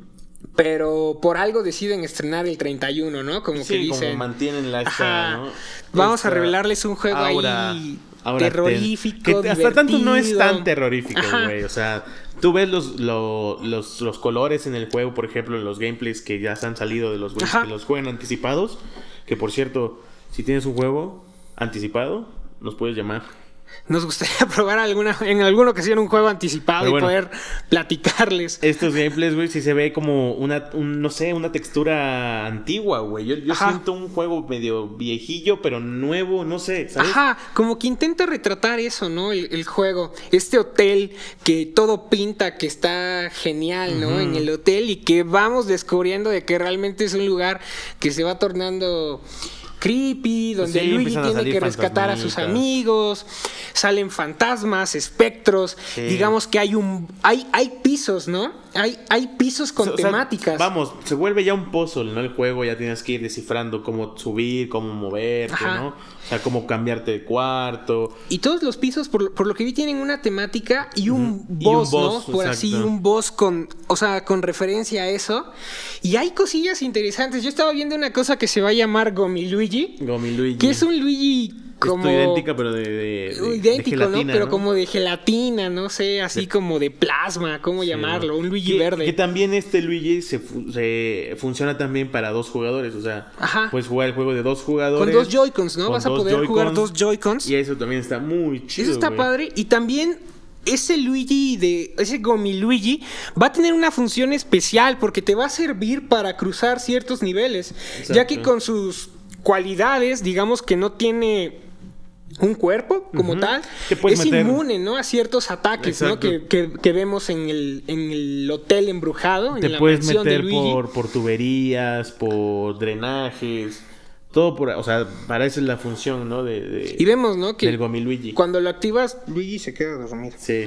Speaker 1: Pero por algo deciden estrenar el 31, ¿no? Como
Speaker 2: Sí,
Speaker 1: que
Speaker 2: como
Speaker 1: dicen.
Speaker 2: mantienen la
Speaker 1: Ajá.
Speaker 2: ¿no?
Speaker 1: Vamos a revelarles un juego
Speaker 2: aura-
Speaker 1: ahí
Speaker 2: aura
Speaker 1: terrorífico.
Speaker 2: ten- que hasta tanto no es tan terrorífico, güey. O sea, tú ves los, lo- los, los colores en el juego, por ejemplo, los gameplays que ya se han salido de los que los juegan anticipados. Que por cierto, si tienes un juego anticipado, nos puedes llamar.
Speaker 1: Nos gustaría <laughs> probar alguna, en alguna ocasión un juego anticipado y poder platicarles.
Speaker 2: Estos gameplays, güey, sí se ve como una, un, no sé, una textura antigua, güey. Yo, siento un juego medio viejillo, pero nuevo, no sé, ¿sabes?
Speaker 1: Ajá, como que intenta retratar eso, ¿no? El, el juego. Este hotel que todo pinta que está genial, ¿no? En el hotel y que vamos descubriendo de que realmente es un lugar que se va tornando creepy, donde
Speaker 2: Sí,
Speaker 1: Luigi tiene que rescatar a sus amigos, salen fantasmas, espectros,
Speaker 2: Sí.
Speaker 1: digamos que hay un hay hay pisos, ¿no? Hay hay pisos con
Speaker 2: O sea,
Speaker 1: temáticas.
Speaker 2: Vamos, se vuelve ya un puzzle, ¿no? El juego ya tienes que ir descifrando cómo subir, cómo moverte,
Speaker 1: Ajá.
Speaker 2: ¿no? O sea, cómo cambiarte de cuarto.
Speaker 1: Y todos los pisos, por, por lo que vi, tienen una temática y un
Speaker 2: Y un
Speaker 1: boss,
Speaker 2: boss,
Speaker 1: ¿no? Por así, un boss con, o sea, con referencia a eso. Y hay cosillas interesantes. Yo estaba viendo una cosa que se va a llamar Gomi Luigi,
Speaker 2: Gomi Luigi.
Speaker 1: que es un Luigi como...
Speaker 2: Idéntica, pero de, de- de-
Speaker 1: idéntico,
Speaker 2: de
Speaker 1: ¿no?
Speaker 2: gelatina,
Speaker 1: Pero como de gelatina, no sé, así como de plasma, ¿cómo
Speaker 2: Sí,
Speaker 1: llamarlo? Un Luigi
Speaker 2: que,
Speaker 1: verde.
Speaker 2: Que también este Luigi se, fu- se funciona también para dos jugadores. O sea,
Speaker 1: Ajá.
Speaker 2: puedes jugar el juego de dos
Speaker 1: Con
Speaker 2: jugadores.
Speaker 1: dos Joy-Cons, ¿no?
Speaker 2: con
Speaker 1: Vas a poder jugar dos Joy-Cons.
Speaker 2: Y eso también está muy chido.
Speaker 1: Eso está padre. Y también ese Luigi de. Ese Gomi Luigi va a tener una función especial porque te va a servir para cruzar ciertos niveles. Ya que con sus cualidades, digamos que no tiene. Un cuerpo como tal es
Speaker 2: meter-
Speaker 1: inmune, ¿no? A ciertos ataques, ¿no? Que, que- que vemos en el, en el hotel embrujado,
Speaker 2: Te
Speaker 1: en la
Speaker 2: puedes
Speaker 1: de
Speaker 2: meter
Speaker 1: Luigi.
Speaker 2: por, por tuberías, por drenajes. Todo por, o sea, para eso es la función, ¿no? De, de-
Speaker 1: Y vemos, ¿no? Que
Speaker 2: del Gomi Luigi.
Speaker 1: cuando lo activas, Luigi se queda dormido.
Speaker 2: Sí.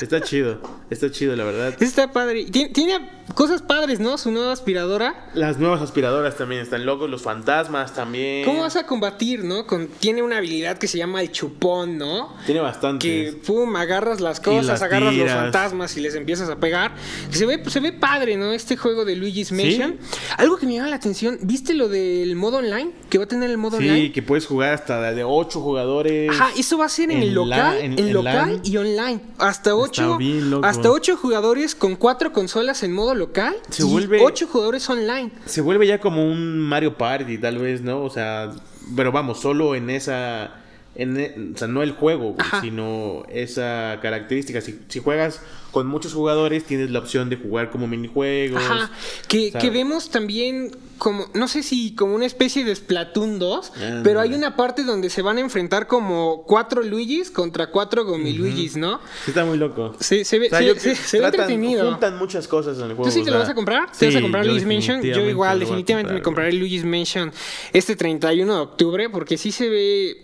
Speaker 2: está chido. Está chido, la verdad.
Speaker 1: Está padre. Tiene, tiene cosas padres, ¿no? Su nueva aspiradora.
Speaker 2: Las nuevas aspiradoras también están locos, los fantasmas también.
Speaker 1: ¿Cómo vas a combatir, no? Con, tiene una habilidad que se llama el chupón, ¿no?
Speaker 2: Tiene bastante.
Speaker 1: Que, pum, agarras las cosas,
Speaker 2: las
Speaker 1: agarras los fantasmas y les empiezas a pegar. Se ve, se ve padre, ¿no? Este juego de Luigi's Mansion. Algo que me llama la atención, ¿viste lo del modo online? Que va a tener el modo
Speaker 2: Sí,
Speaker 1: online.
Speaker 2: que puedes jugar hasta de 8 jugadores.
Speaker 1: Ajá, eso va a ser en,
Speaker 2: en
Speaker 1: el local,
Speaker 2: la-
Speaker 1: en,
Speaker 2: en-
Speaker 1: local
Speaker 2: LAN.
Speaker 1: y online. Hasta ocho,
Speaker 2: bien loco.
Speaker 1: hasta ocho jugadores con cuatro consolas en modo local
Speaker 2: Se
Speaker 1: y
Speaker 2: vuelve-
Speaker 1: ocho jugadores online.
Speaker 2: Se vuelve ya como un Mario Party, tal vez, ¿no? O sea, pero vamos, solo en esa. En, e- o sea, no el juego, güey, sino esa característica. Si, si juegas con muchos jugadores, tienes la opción de jugar como minijuegos.
Speaker 1: Ajá, que, vemos también como, no sé si como una especie de Splatoon 2,
Speaker 2: Ah,
Speaker 1: pero
Speaker 2: no.
Speaker 1: hay una parte donde se van a enfrentar como cuatro Luigis contra cuatro Gomiluigis, ¿no?
Speaker 2: Sí, está muy loco.
Speaker 1: Se, se ve,
Speaker 2: O sea,
Speaker 1: se-
Speaker 2: yo-
Speaker 1: se- se ve entretenido.
Speaker 2: Juntan muchas cosas en el juego.
Speaker 1: ¿Tú sí te lo vas a comprar? ¿Te vas a comprar Luigi's Mansion? Yo igual, definitivamente me
Speaker 2: comprar,
Speaker 1: compraré Luigi's Mansion este 31 de octubre porque sí se ve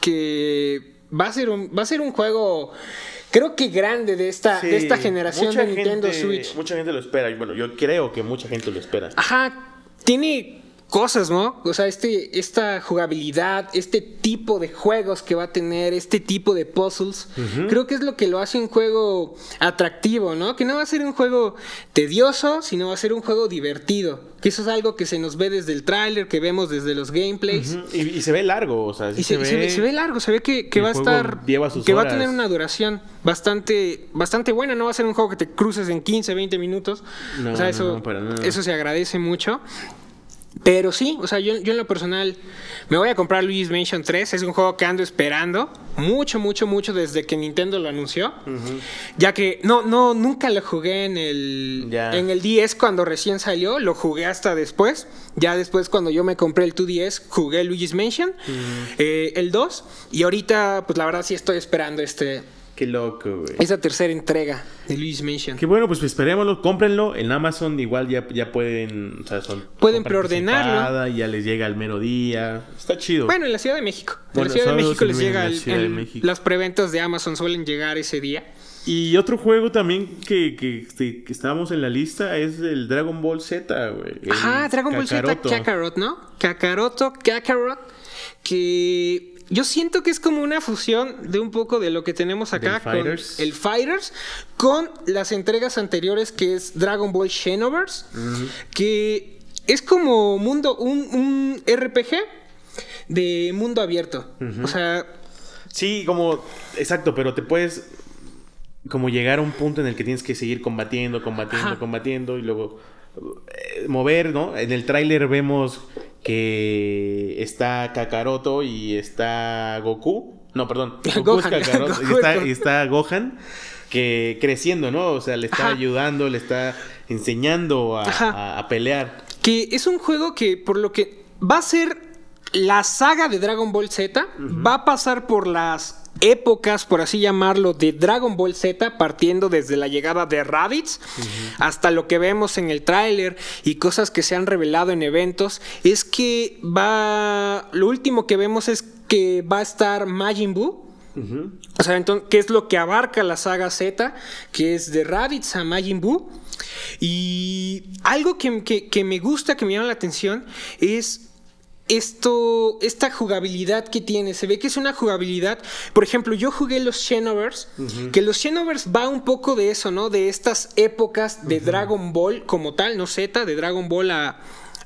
Speaker 1: que va a ser un, va a ser un juego creo que grande de esta,
Speaker 2: Sí,
Speaker 1: de esta generación de Nintendo
Speaker 2: gente-
Speaker 1: Switch.
Speaker 2: Mucha gente lo espera. Bueno, yo creo que mucha gente lo espera.
Speaker 1: Ajá, tiene cosas, ¿no? O sea, este, esta jugabilidad, este tipo de juegos que va a tener, este tipo de puzzles, creo que es lo que lo hace un juego atractivo, ¿no? Que no va a ser un juego tedioso, sino va a ser un juego divertido. Que eso es algo que se nos ve desde el tráiler, que vemos desde los gameplays.
Speaker 2: Y, y se ve largo, o sea, sí
Speaker 1: Y se, se ve, se ve largo, se ve que, va a estar.
Speaker 2: lleva sus
Speaker 1: que va a tener una duración bastante, bastante buena. No va a ser un juego que te cruces en 15, 20 minutos.
Speaker 2: No,
Speaker 1: o sea,
Speaker 2: no,
Speaker 1: eso se agradece mucho. Pero sí, o sea, yo, yo en lo personal me voy a comprar Luigi's Mansion 3. Es un juego que ando esperando mucho, mucho, mucho desde que Nintendo lo anunció. Ya que no, no, nunca lo jugué en el, en el 10 cuando recién salió. Lo jugué hasta después. Ya después cuando yo me compré el 2DS jugué Luigi's Mansion, eh, el 2. Y ahorita, pues la verdad sí estoy esperando este,
Speaker 2: Qué loco, güey.
Speaker 1: esa tercera entrega de Luigi's Mansion.
Speaker 2: Qué bueno, pues esperémoslo, cómprenlo. En Amazon igual ya, ya pueden, o sea, son
Speaker 1: Pueden preordenarlo.
Speaker 2: ya les llega al mero día. Está chido.
Speaker 1: Bueno, en la Ciudad de México. En la Ciudad de México les llega
Speaker 2: la
Speaker 1: el-
Speaker 2: México.
Speaker 1: las preventas de Amazon suelen llegar ese día.
Speaker 2: Y otro juego también que, que, este, que estábamos en la lista es el Dragon Ball Z, güey.
Speaker 1: Ajá, Dragon Ball Z. Kakarot, ¿no? Kakaroto, Kakarot, que yo siento que es como una fusión de un poco de lo que tenemos acá con
Speaker 2: Fighters.
Speaker 1: el Fighters, con las entregas anteriores que es Dragon Ball Xenoverse, que es como mundo, un, un RPG de mundo abierto. O sea,
Speaker 2: Sí, como, exacto, pero te puedes como llegar a un punto en el que tienes que seguir combatiendo, combatiendo,
Speaker 1: Ajá.
Speaker 2: combatiendo y luego eh, mover, ¿no? En el tráiler vemos que está Kakaroto y está Goku. No, perdón. <laughs> Goku es. <laughs> Kakaroto y está, y Gohan que creciendo, ¿no? O sea, le está
Speaker 1: Ajá.
Speaker 2: ayudando, le está enseñando a,
Speaker 1: Ajá.
Speaker 2: a- a pelear.
Speaker 1: que es un juego que por lo que va a ser la saga de Dragon Ball Z, va a pasar por las épocas, por así llamarlo, de Dragon Ball Z, partiendo desde la llegada de Raditz hasta lo que vemos en el tráiler y cosas que se han revelado en eventos, es que va, lo último que vemos es que va a estar Majin Buu, o sea, entonces, ¿qué es lo que abarca la saga Z? Que es de Raditz a Majin Buu. Y algo que, que- que me gusta, que me llama la atención, es esto, esta jugabilidad que tiene. Se ve que es una jugabilidad. Por ejemplo, yo jugué los Xenoverse, que los Xenoverse va un poco de eso, ¿no? De estas épocas de Dragon Ball como tal, no Z, de Dragon Ball a,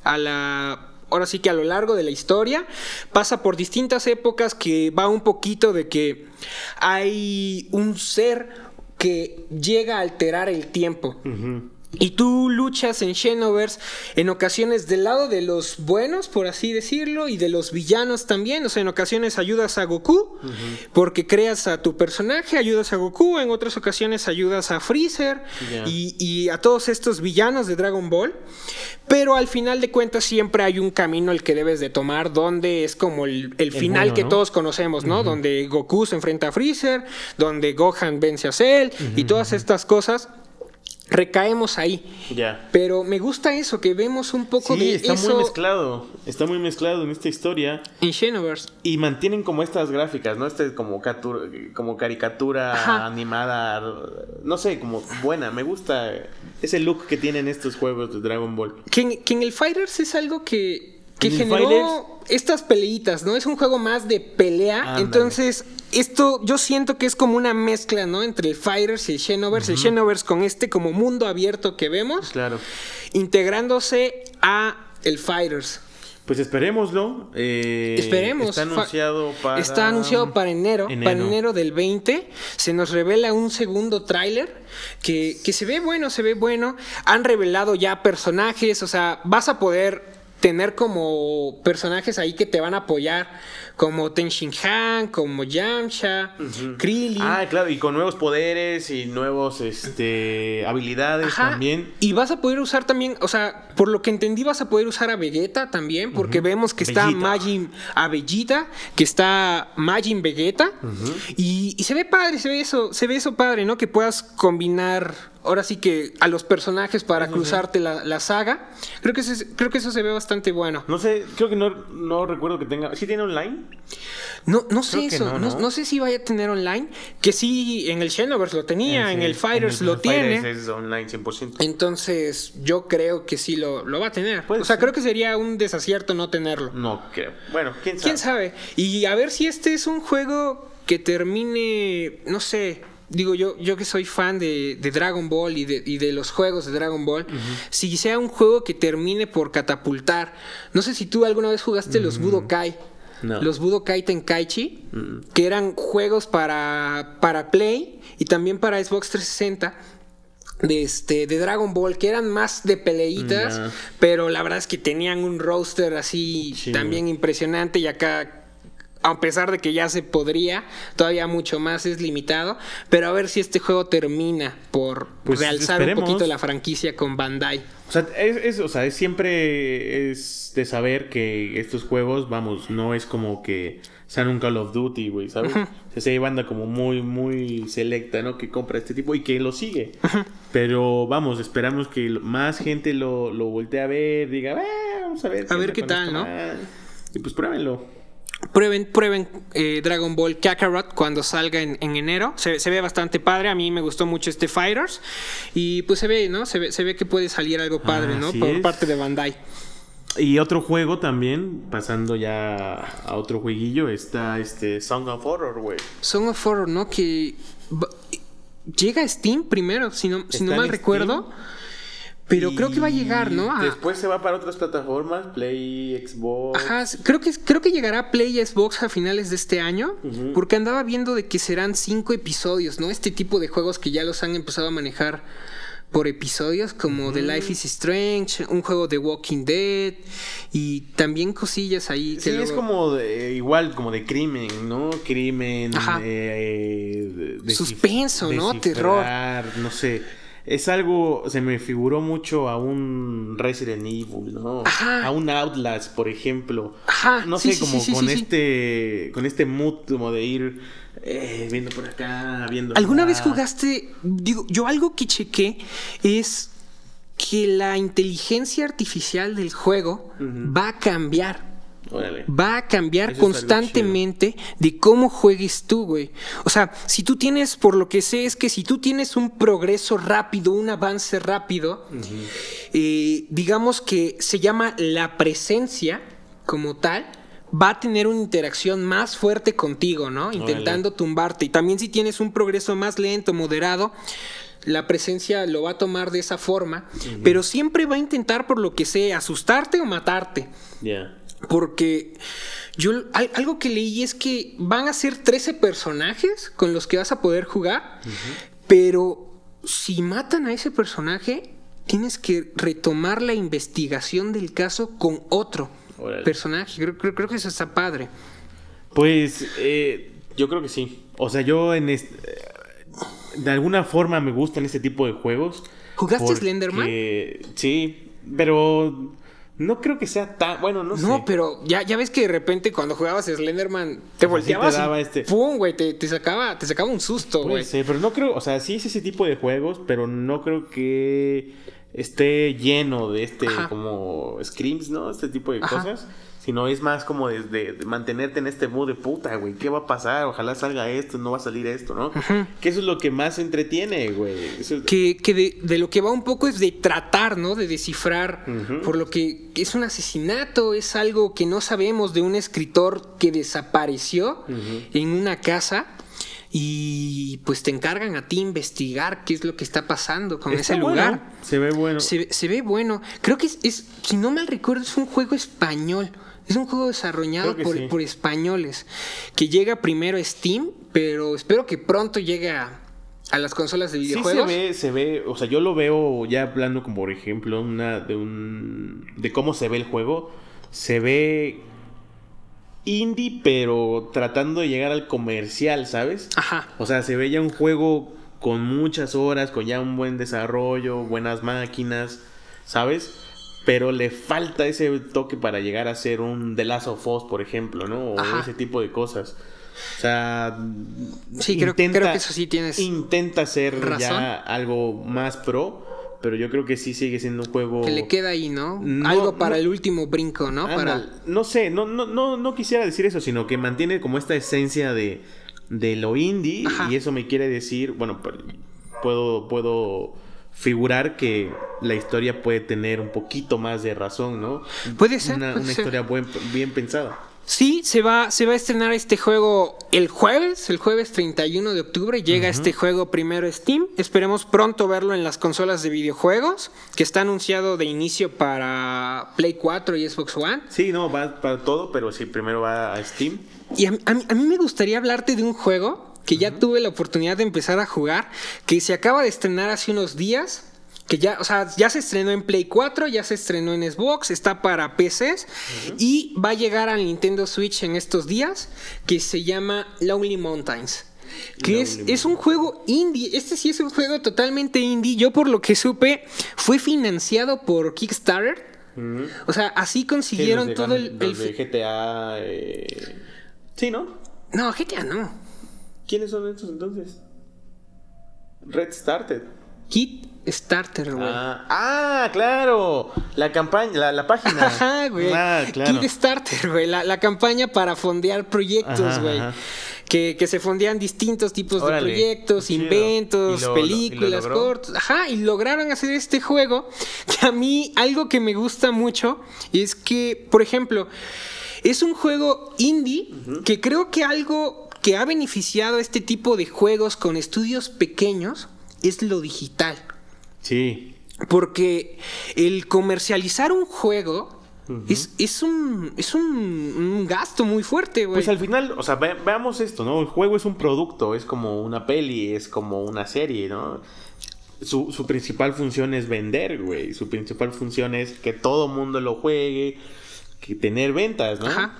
Speaker 1: a la ahora sí que a lo largo de la historia pasa por distintas épocas que va un poquito de que hay un ser que llega a alterar el tiempo. Y tú luchas en Xenoverse en ocasiones del lado de los buenos, por así decirlo, y de los villanos también. O sea, en ocasiones ayudas a Goku porque creas a tu personaje, ayudas a Goku, en otras ocasiones ayudas a Freezer y, y a todos estos villanos de Dragon Ball. Pero al final de cuentas siempre hay un camino el que debes de tomar, donde es como el, el final
Speaker 2: bueno,
Speaker 1: que
Speaker 2: ¿no?
Speaker 1: todos conocemos, ¿no? Donde Goku se enfrenta a Freezer, donde Gohan vence a Cell y todas estas cosas. Recaemos ahí.
Speaker 2: Ya.
Speaker 1: Pero me gusta eso, que vemos un poco
Speaker 2: Sí,
Speaker 1: de
Speaker 2: está
Speaker 1: eso
Speaker 2: muy mezclado. Está muy mezclado en esta historia.
Speaker 1: en Xenoverse.
Speaker 2: Y mantienen como estas gráficas, ¿no? Este como, catu- como caricatura
Speaker 1: Ajá.
Speaker 2: animada, no sé, como buena. Me gusta ese look que tienen estos juegos de Dragon Ball.
Speaker 1: Que en, que en el Fighters es algo que, que generó estas peleitas, ¿no? Es un juego más de pelea. Entonces, esto yo siento que es como una mezcla, ¿no? Entre el Fighters y el Xenoverse. El Xenoverse con este como mundo abierto que vemos,
Speaker 2: Claro.
Speaker 1: integrándose a el Fighters.
Speaker 2: Pues esperémoslo. eh,
Speaker 1: Esperemos.
Speaker 2: Está anunciado para.
Speaker 1: Está anunciado para enero,
Speaker 2: Enero.
Speaker 1: Para enero del 20. Se nos revela un segundo tráiler que, que se ve bueno, se ve bueno. Han revelado ya personajes, o sea, vas a poder tener como personajes ahí que te van a apoyar, como Ten Shin Han, como Yamcha, Krillin.
Speaker 2: Ah, claro, y con nuevos poderes y nuevos este habilidades
Speaker 1: Ajá,
Speaker 2: también.
Speaker 1: Y vas a poder usar también, o sea, por lo que entendí, vas a poder usar a Vegeta también, porque vemos que está. Majin, a que está Majin Vegeta, y, y se ve padre, se ve eso, se ve eso padre, ¿no? Que puedas combinar, ahora sí que a los personajes para cruzarte la, la saga. Creo que, eso es- creo que eso se ve bastante bueno.
Speaker 2: No sé, creo que no, no recuerdo que tenga. ¿Sí tiene online?
Speaker 1: No, no sé
Speaker 2: Creo
Speaker 1: eso,
Speaker 2: no,
Speaker 1: no,
Speaker 2: ¿no?
Speaker 1: no sé si vaya a tener online, que sí en el Xenoverse lo tenía, en el Fighters
Speaker 2: en
Speaker 1: lo tiene.
Speaker 2: Fighters es online 100%.
Speaker 1: Entonces, yo creo que sí lo, lo va a tener.
Speaker 2: Puede
Speaker 1: o sea,
Speaker 2: ser.
Speaker 1: creo que sería un desacierto no tenerlo.
Speaker 2: No creo. Bueno, quién sabe.
Speaker 1: ¿Quién sabe? Y a ver si este es un juego que termine, no sé, digo yo, yo que soy fan de, de Dragon Ball y de, y de los juegos de Dragon Ball, si sea un juego que termine por catapultar. No sé si tú alguna vez jugaste los Budokai.
Speaker 2: No.
Speaker 1: Los Budokai Tenkaichi, que eran juegos para, para Play y también para Xbox 360 de este de Dragon Ball que eran más de peleitas, pero la verdad es que tenían un roster así
Speaker 2: Sí.
Speaker 1: también impresionante y acá a pesar de que ya se podría, todavía mucho más es limitado, pero a ver si este juego termina por
Speaker 2: Pues
Speaker 1: realzar un poquito la franquicia con Bandai.
Speaker 2: O sea, es, es- o sea, es siempre es de saber que estos juegos, vamos, no es como que sean un Call of Duty, güey, ¿sabes? O sea, sí hay banda como muy, muy selecta, ¿no? Que compra este tipo y que lo sigue. Pero vamos, esperamos que más gente lo, lo voltee a ver, diga, "Ah, vamos a ver.
Speaker 1: A ver qué tal, ¿no?
Speaker 2: madre". Y pues pruébenlo.
Speaker 1: Prueben, prueben eh, Dragon Ball Kakarot cuando salga en, en enero. Se, se ve bastante padre. A mí me gustó mucho este Fighters. Y pues se ve, ¿no? Se ve, se ve que puede salir algo padre, ¿no?
Speaker 2: Así
Speaker 1: Por
Speaker 2: es.
Speaker 1: parte de Bandai.
Speaker 2: Y otro juego también, pasando ya a otro jueguillo, está este Song of Horror, güey.
Speaker 1: Song of Horror, ¿no? Que llega a Steam primero, si no, si no mal
Speaker 2: Steam.
Speaker 1: Pero creo que va a llegar, ¿no? A-
Speaker 2: Después se va para otras plataformas, Play, Xbox.
Speaker 1: Ajá, creo que, creo que llegará Play y Xbox a finales de este año, porque andaba viendo de que serán cinco episodios, ¿no? Este tipo de juegos que ya los han empezado a manejar por episodios, como The Life is Strange, un juego de Walking Dead, y también cosillas ahí. que
Speaker 2: Sí, es como de- igual, como de crimen, ¿no? Crimen,
Speaker 1: Ajá.
Speaker 2: eh, de-
Speaker 1: Suspenso, ¿no?
Speaker 2: descifrar, No sé. Es algo, se me figuró mucho a un Resident Evil, ¿no?
Speaker 1: Ajá.
Speaker 2: A un Outlast, por ejemplo.
Speaker 1: Ajá,
Speaker 2: No
Speaker 1: sí,
Speaker 2: sé,
Speaker 1: sí,
Speaker 2: como
Speaker 1: sí,
Speaker 2: con este, con este mood como de ir eh, viendo por acá, viendo.
Speaker 1: ¿Alguna vez jugaste? Digo, yo algo que chequé es que la inteligencia artificial del juego va a cambiar.
Speaker 2: Órale.
Speaker 1: va a cambiar
Speaker 2: Eso
Speaker 1: constantemente de cómo juegues tú, güey. O sea, si tú tienes, por lo que sé, es que si tú tienes un progreso rápido, un avance rápido, eh, digamos que se llama la presencia como tal, va a tener una interacción más fuerte contigo, ¿no? Intentando tumbarte. Y también si tienes un progreso más lento, moderado, la presencia lo va a tomar de esa forma, pero siempre va a intentar, por lo que sé, asustarte o matarte.
Speaker 2: Ya.
Speaker 1: Porque yo al- algo que leí es que van a ser 13 personajes con los que vas a poder jugar, pero si matan a ese personaje, tienes que retomar la investigación del caso con otro personaje. Creo, creo- creo que eso está padre.
Speaker 2: Pues eh, yo creo que sí. O sea, yo en este, de alguna forma me gustan este tipo de juegos.
Speaker 1: ¿Jugaste
Speaker 2: porque-
Speaker 1: Slenderman?
Speaker 2: Sí, pero No creo que sea tan. Bueno, no, sé.
Speaker 1: No, pero ya, ya ves que de repente cuando jugabas Slenderman te
Speaker 2: sí
Speaker 1: volteabas
Speaker 2: te daba
Speaker 1: y
Speaker 2: este-
Speaker 1: ¡pum! güey, te, te sacaba, te sacaba un susto, güey.
Speaker 2: ser, pero no creo. O sea, sí es ese tipo de juegos, pero no creo que esté lleno de este,
Speaker 1: Ajá.
Speaker 2: como screams, ¿no? Este tipo de
Speaker 1: Ajá.
Speaker 2: cosas. Sino es más como de, de- mantenerte en este mood de puta, güey. ¿Qué va a pasar? Ojalá salga esto, no va a salir esto, ¿no? Que eso es lo que más entretiene, güey. Es-
Speaker 1: Que, que de, de lo que va un poco es de tratar, ¿no? De descifrar, por lo que es un asesinato, es algo que no sabemos de un escritor que desapareció en una casa y pues te encargan a ti investigar qué es lo que está pasando con
Speaker 2: Está
Speaker 1: ese
Speaker 2: bueno,
Speaker 1: lugar.
Speaker 2: Se ve bueno.
Speaker 1: Se, se ve bueno. Creo que es, es- si no mal recuerdo, es un juego español. Es un juego desarrollado por,
Speaker 2: sí.
Speaker 1: por españoles. Que llega primero a Steam, pero espero que pronto llegue a, a las consolas de
Speaker 2: Sí se
Speaker 1: videojuegos.
Speaker 2: ve, se ve, o sea, yo lo veo ya hablando como por ejemplo una de un de cómo se ve el juego, se ve indie pero tratando de llegar al comercial, ¿sabes?
Speaker 1: Ajá.
Speaker 2: O sea, se ve ya un juego con muchas horas, con ya un buen desarrollo, buenas máquinas, ¿sabes? Pero le falta ese toque para llegar a ser un The Last of Us, por ejemplo, ¿no? O
Speaker 1: Ajá.
Speaker 2: ese tipo de cosas. O sea,
Speaker 1: Sí, creo- creo que eso sí tienes
Speaker 2: Intenta ser
Speaker 1: razón.
Speaker 2: ya algo más pro, pero yo creo que sí sigue siendo un juego...
Speaker 1: Que le queda ahí, ¿no?
Speaker 2: No,
Speaker 1: Algo para
Speaker 2: no.
Speaker 1: el último brinco, ¿no?
Speaker 2: Anda,
Speaker 1: Para...
Speaker 2: No sé, no, no, no, no quisiera decir eso, sino que mantiene como esta esencia de, de lo indie.
Speaker 1: Ajá.
Speaker 2: Y eso me quiere decir, bueno, puedo, puedo figurar que la historia puede tener un poquito más de razón, ¿no?
Speaker 1: Puede ser,
Speaker 2: Una,
Speaker 1: puede
Speaker 2: una
Speaker 1: ser.
Speaker 2: historia buen- bien pensada.
Speaker 1: Sí, se va, se va a estrenar este juego el jueves, el jueves 31 de octubre. Llega este juego primero Steam. Esperemos pronto verlo en las consolas de videojuegos, que está anunciado de inicio para Play 4 y Xbox One.
Speaker 2: Sí, no, va para todo, pero sí, primero va a Steam.
Speaker 1: Y a, a a mí me gustaría hablarte de un juego que ya tuve la oportunidad de empezar a jugar, que se acaba de estrenar hace unos días. Que ya, o sea, ya se estrenó en Play 4, ya se estrenó en Xbox, está para PCs y va a llegar al Nintendo Switch en estos días, que se llama Lonely Mountains. Que es, es un juego indie, este sí es un juego totalmente indie. Yo por lo que supe, fue financiado por Kickstarter. O sea, así consiguieron todo el... el
Speaker 2: GTA. eh, Sí, ¿no?
Speaker 1: No, GTA no.
Speaker 2: ¿Quiénes son estos entonces? Red Started.
Speaker 1: Kit Starter, güey.
Speaker 2: Ah, ah, claro. La campaña, la, la página. <laughs>
Speaker 1: Ajá, güey.
Speaker 2: Ah, claro.
Speaker 1: Kit Starter, güey. La, la campaña para fondear proyectos,
Speaker 2: Ajá,
Speaker 1: güey.
Speaker 2: ajá.
Speaker 1: Que, que se fondean distintos tipos
Speaker 2: Órale,
Speaker 1: de proyectos,
Speaker 2: chido.
Speaker 1: inventos,
Speaker 2: lo- lo- lo
Speaker 1: películas,
Speaker 2: logró.
Speaker 1: cortos. Ajá, y lograron hacer este juego. Que a mí, algo que me gusta mucho es que, por ejemplo, es un juego indie que creo que algo que ha beneficiado a este tipo de juegos con estudios pequeños es lo digital.
Speaker 2: Sí.
Speaker 1: Porque el comercializar un juego es, es un, es un, un gasto muy fuerte, güey.
Speaker 2: Pues al final, o sea, ve- veamos esto, ¿no? El juego es un producto, es como una peli, es como una serie, ¿no? Su, su principal función es vender, güey. Su principal función es que todo mundo lo juegue, que tener ventas, ¿no?
Speaker 1: Ajá.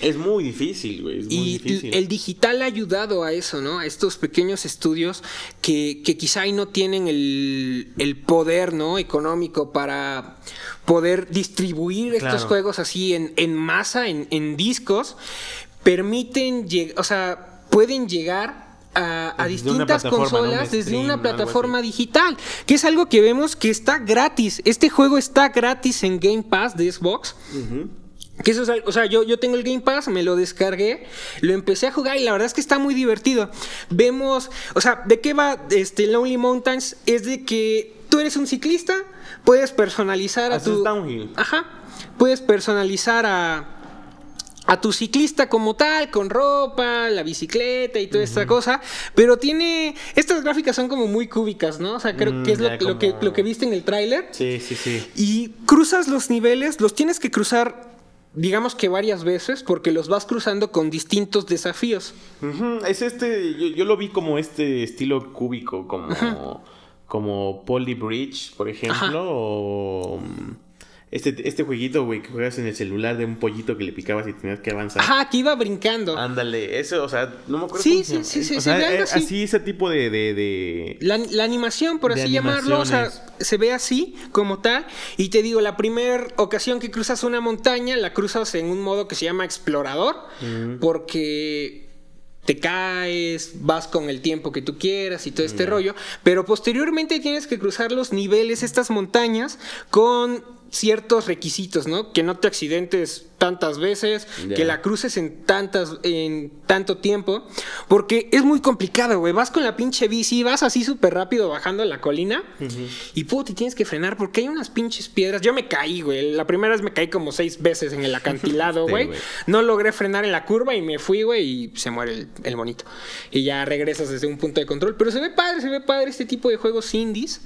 Speaker 2: Es muy difícil, güey. Es muy
Speaker 1: Y
Speaker 2: difícil.
Speaker 1: el digital ha ayudado a eso, ¿no? A estos pequeños estudios que, que quizá ahí no tienen el, el poder, ¿no? Económico para poder distribuir estos juegos así en, en masa, en, en discos, permiten, o sea, pueden llegar a, distintas consolas desde
Speaker 2: stream,
Speaker 1: una plataforma digital, que es algo que vemos que está gratis. Este juego está gratis en Game Pass de Xbox.
Speaker 2: Ujú.
Speaker 1: Que eso es algo- o sea, yo, yo tengo el Game Pass, me lo descargué, lo empecé a jugar y la verdad es que está muy divertido. Vemos, o sea, ¿de qué va este Lonely Mountains? Es de que tú eres un ciclista, puedes personalizar a
Speaker 2: Haces
Speaker 1: tu...
Speaker 2: downhill.
Speaker 1: Ajá, puedes personalizar a, a tu ciclista como tal, con ropa, la bicicleta y toda esta cosa, pero tiene... Estas gráficas son como muy cúbicas, ¿no? O sea, creo
Speaker 2: Mm,
Speaker 1: que es lo, lo que, lo que viste en el tráiler.
Speaker 2: Sí, sí, sí.
Speaker 1: Y cruzas los niveles, los tienes que cruzar, digamos que varias veces, porque los vas cruzando con distintos desafíos.
Speaker 2: Es este, yo, yo lo vi como este estilo cúbico, como, como Poly Bridge, por ejemplo,
Speaker 1: Ajá.
Speaker 2: o mm, Este, este jueguito, güey, que juegas en el celular de un pollito que le picabas y tenías que avanzar.
Speaker 1: Ajá, que iba brincando.
Speaker 2: Ándale, eso, o sea, no me acuerdo
Speaker 1: Sí,
Speaker 2: cómo
Speaker 1: sí, sí, sí,
Speaker 2: O
Speaker 1: sí,
Speaker 2: sea,
Speaker 1: ve algo
Speaker 2: eh,
Speaker 1: así.
Speaker 2: así ese tipo de... de, de-
Speaker 1: La, la animación, por así llamarlo, o sea, se ve así, como tal. Y te digo, la primera ocasión que cruzas una montaña, la cruzas en un modo que se llama explorador, porque te caes, vas con el tiempo que tú quieras y todo este rollo. Pero posteriormente tienes que cruzar los niveles, estas montañas, con ciertos requisitos, ¿no? Que no te accidentes tantas veces, que la cruces en tantas en tanto tiempo, porque es muy complicado, güey. Vas con la pinche bici, vas así súper rápido bajando la colina y puto, te tienes que frenar porque hay unas pinches piedras. Yo me caí, güey. La primera vez me caí como seis veces en el acantilado, <laughs> güey. no logré frenar en la curva y me fui, güey, y se muere el, el monito. Y ya regresas desde un punto de control. Pero se ve padre, se ve padre este tipo de juegos indies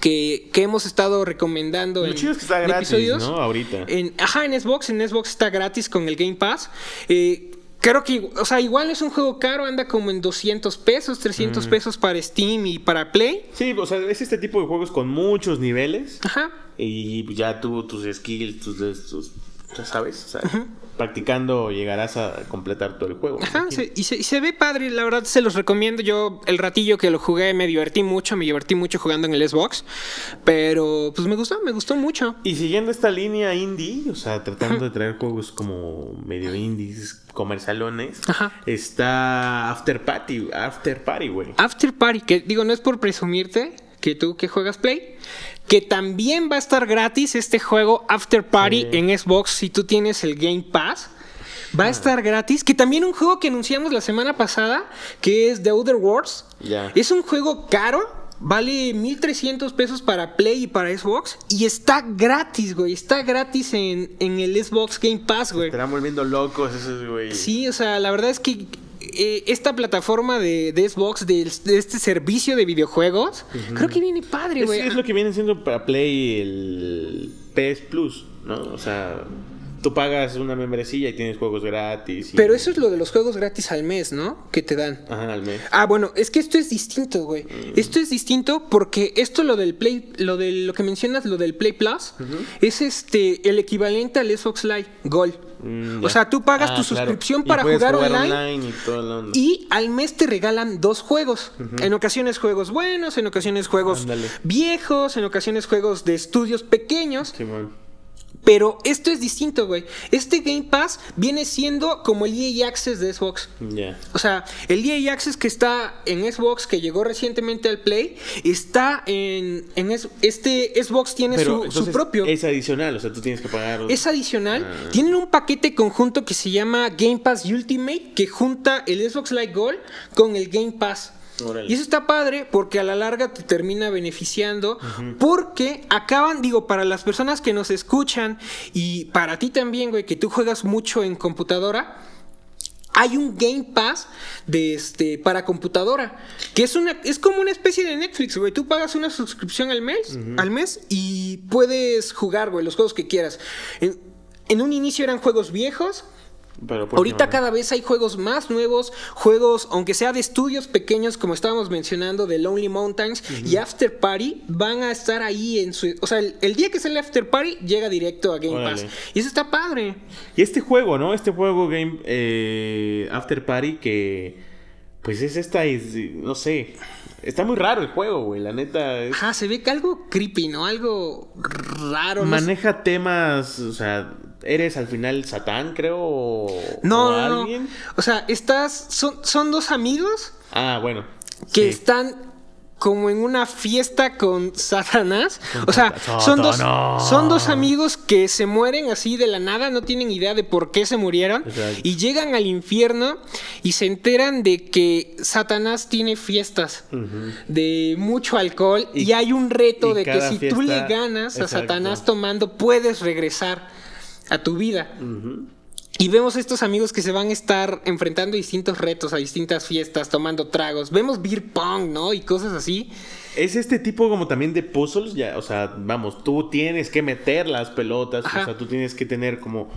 Speaker 1: que, que hemos estado recomendando
Speaker 2: Lo
Speaker 1: en,
Speaker 2: chido es que está gratis,
Speaker 1: episodios.
Speaker 2: ¿no? Ahorita.
Speaker 1: En, ajá, en Xbox, en Xbox está gratis con el Game Pass. Eh, creo que, o sea, igual es un juego caro, anda como en 200 pesos, 300 pesos para Steam y para Play.
Speaker 2: Sí, o sea, es este tipo de juegos con muchos niveles.
Speaker 1: Ajá.
Speaker 2: Y ya tú, tus skills, tus, tus ya sabes, o sea, practicando llegarás a completar todo el juego.
Speaker 1: Ajá, se- y, se, y se ve padre, la verdad se los recomiendo. Yo el ratillo que lo jugué me divertí mucho, me divertí mucho jugando en el Xbox, pero pues me gustó, me gustó mucho.
Speaker 2: Y siguiendo esta línea indie, o sea, tratando de traer juegos como medio indies, comercialones,
Speaker 1: Ajá.
Speaker 2: está After Party, After Party, güey.
Speaker 1: After Party, que digo, no es por presumirte que tú que juegas Play, que también va a estar gratis este juego After Party
Speaker 2: Sí.
Speaker 1: en Xbox si tú tienes el Game Pass. Va a estar gratis, que también un juego que anunciamos la semana pasada, que es The Outer Worlds.
Speaker 2: Ya.
Speaker 1: Es un juego caro, vale 1300 pesos para Play y para Xbox, y está gratis, güey. Está gratis en, en el Xbox Game Pass, güey.
Speaker 2: Estarán volviendo locos esos, güey.
Speaker 1: Sí, o sea, la verdad es que eh, esta plataforma de, de Xbox, de, de este servicio de videojuegos, creo que viene padre,
Speaker 2: Es,
Speaker 1: güey.
Speaker 2: es lo que viene siendo para Play el PS Plus, ¿no? O sea, tú pagas una membresía y tienes juegos gratis. y-
Speaker 1: Pero eso es lo de los juegos gratis al mes, ¿no? Que te dan.
Speaker 2: Ajá, al mes.
Speaker 1: Ah, bueno, es que esto es distinto, güey.
Speaker 2: Mm.
Speaker 1: Esto es distinto porque esto lo del Play, lo de lo que mencionas, lo del Play Plus, es este el equivalente al Xbox Live Gold.
Speaker 2: Mm,
Speaker 1: o sea, tú pagas
Speaker 2: Ah,
Speaker 1: tu
Speaker 2: claro.
Speaker 1: suscripción para jugar, online,
Speaker 2: y
Speaker 1: al mes te regalan dos juegos. En ocasiones juegos buenos, en ocasiones juegos
Speaker 2: Ándale.
Speaker 1: viejos, en ocasiones juegos de estudios pequeños.
Speaker 2: Simón.
Speaker 1: Pero esto es distinto, güey. Este Game Pass viene siendo como el EA Access de Xbox.
Speaker 2: Ya.
Speaker 1: O sea, el EA Access que está en Xbox, que llegó recientemente al Play, está en, en es- este Xbox tiene
Speaker 2: Pero
Speaker 1: su, su propio.
Speaker 2: Es adicional, o sea, tú tienes que pagar.
Speaker 1: Es adicional.
Speaker 2: Ah.
Speaker 1: Tienen un paquete conjunto que se llama Game Pass Ultimate, que junta el Xbox Live Gold con el Game Pass.
Speaker 2: Órale.
Speaker 1: Y eso está padre porque a la larga te termina beneficiando. Porque acaban, digo, para las personas que nos escuchan y para ti también, güey, que tú juegas mucho en computadora. Hay un Game Pass de este para computadora, que es una es como una especie de Netflix, güey. Tú pagas una suscripción al mes, al mes y puedes jugar, güey, los juegos que quieras. En, en un inicio eran juegos viejos,
Speaker 2: Pero pues,
Speaker 1: Ahorita cada vez hay juegos más nuevos, juegos, aunque sea de estudios pequeños, como estábamos mencionando, de Lonely Mountains y After Party, van a estar ahí en su... O sea, el, el día que sale After Party, llega directo a Game
Speaker 2: Órale.
Speaker 1: Pass. Y eso está padre.
Speaker 2: Y este juego, ¿no? Este juego Game eh, After Party que pues es esta, es, no sé, está muy raro el juego, güey, la neta. es-
Speaker 1: Ajá, se ve que algo creepy, ¿no? Algo raro. no sé.
Speaker 2: maneja temas, o sea, eres al final Satán, creo, o,
Speaker 1: No,
Speaker 2: o
Speaker 1: no, no.
Speaker 2: alguien.
Speaker 1: O sea, estás... Son, son dos amigos
Speaker 2: Ah, bueno.
Speaker 1: que
Speaker 2: sí.
Speaker 1: están como en una fiesta con Satanás. O sea, son dos, son dos amigos que se mueren así de la nada, no tienen idea de por qué se murieron. Y llegan al infierno y se enteran de que Satanás tiene fiestas de mucho alcohol y,
Speaker 2: Y-
Speaker 1: hay un reto de que si tú le ganas a
Speaker 2: Exacto.
Speaker 1: Satanás tomando, puedes regresar a tu vida.
Speaker 2: Ujú.
Speaker 1: Y vemos estos amigos que se van a estar enfrentando distintos retos a distintas fiestas, tomando tragos. Vemos beer pong, ¿no? Y cosas así.
Speaker 2: Es este tipo como también de puzzles, ya, o sea, vamos, tú tienes que meter las pelotas,
Speaker 1: Ajá.
Speaker 2: o sea, tú tienes que tener como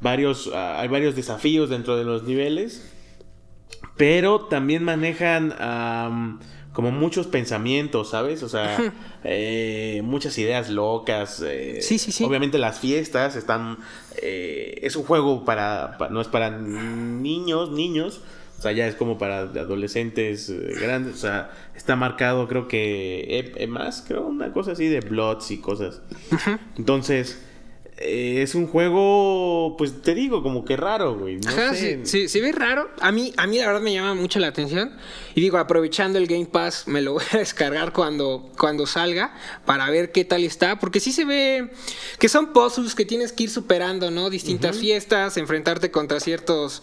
Speaker 2: varios, ah, hay varios desafíos dentro de los niveles, pero también manejan como muchos pensamientos, ¿sabes? O sea, eh, muchas ideas locas. eh,
Speaker 1: Sí, sí, sí.
Speaker 2: Obviamente las fiestas están... eh, es un juego para, pa- No es para niños, niños. O sea, ya es como para adolescentes eh, grandes. O sea, está marcado creo que... E, E más, creo, una cosa así de Bloods y cosas. Entonces... eh, es un juego, pues te digo, como que raro, güey. No
Speaker 1: Ajá,
Speaker 2: sé.
Speaker 1: sí, sí, se ve raro. A mí, a mí la verdad me llama mucho la atención. Y digo, aprovechando el Game Pass, me lo <laughs> voy a descargar cuando, cuando salga para ver qué tal está. Porque sí se ve que son puzzles que tienes que ir superando, ¿no? Distintas fiestas, enfrentarte contra ciertos,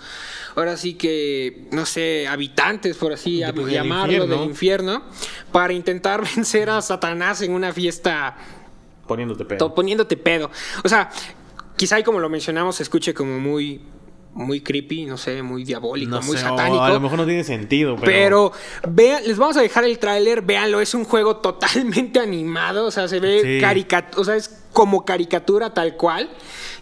Speaker 1: ahora sí que, no sé, habitantes, por así
Speaker 2: De- del
Speaker 1: llamarlo,
Speaker 2: infierno.
Speaker 1: del infierno, para intentar <laughs> vencer a Satanás en una fiesta
Speaker 2: Poniéndote pedo.
Speaker 1: poniéndote pedo. O sea, quizá y como lo mencionamos, se escuche como muy, muy creepy, no sé, muy diabólico,
Speaker 2: No
Speaker 1: muy
Speaker 2: sé,
Speaker 1: satánico.
Speaker 2: a lo mejor no tiene sentido, pero...
Speaker 1: Pero vean, les vamos a dejar el tráiler, véanlo, es un juego totalmente <laughs> animado, o sea, se ve
Speaker 2: Sí.
Speaker 1: caricatura, o sea, es como caricatura tal cual.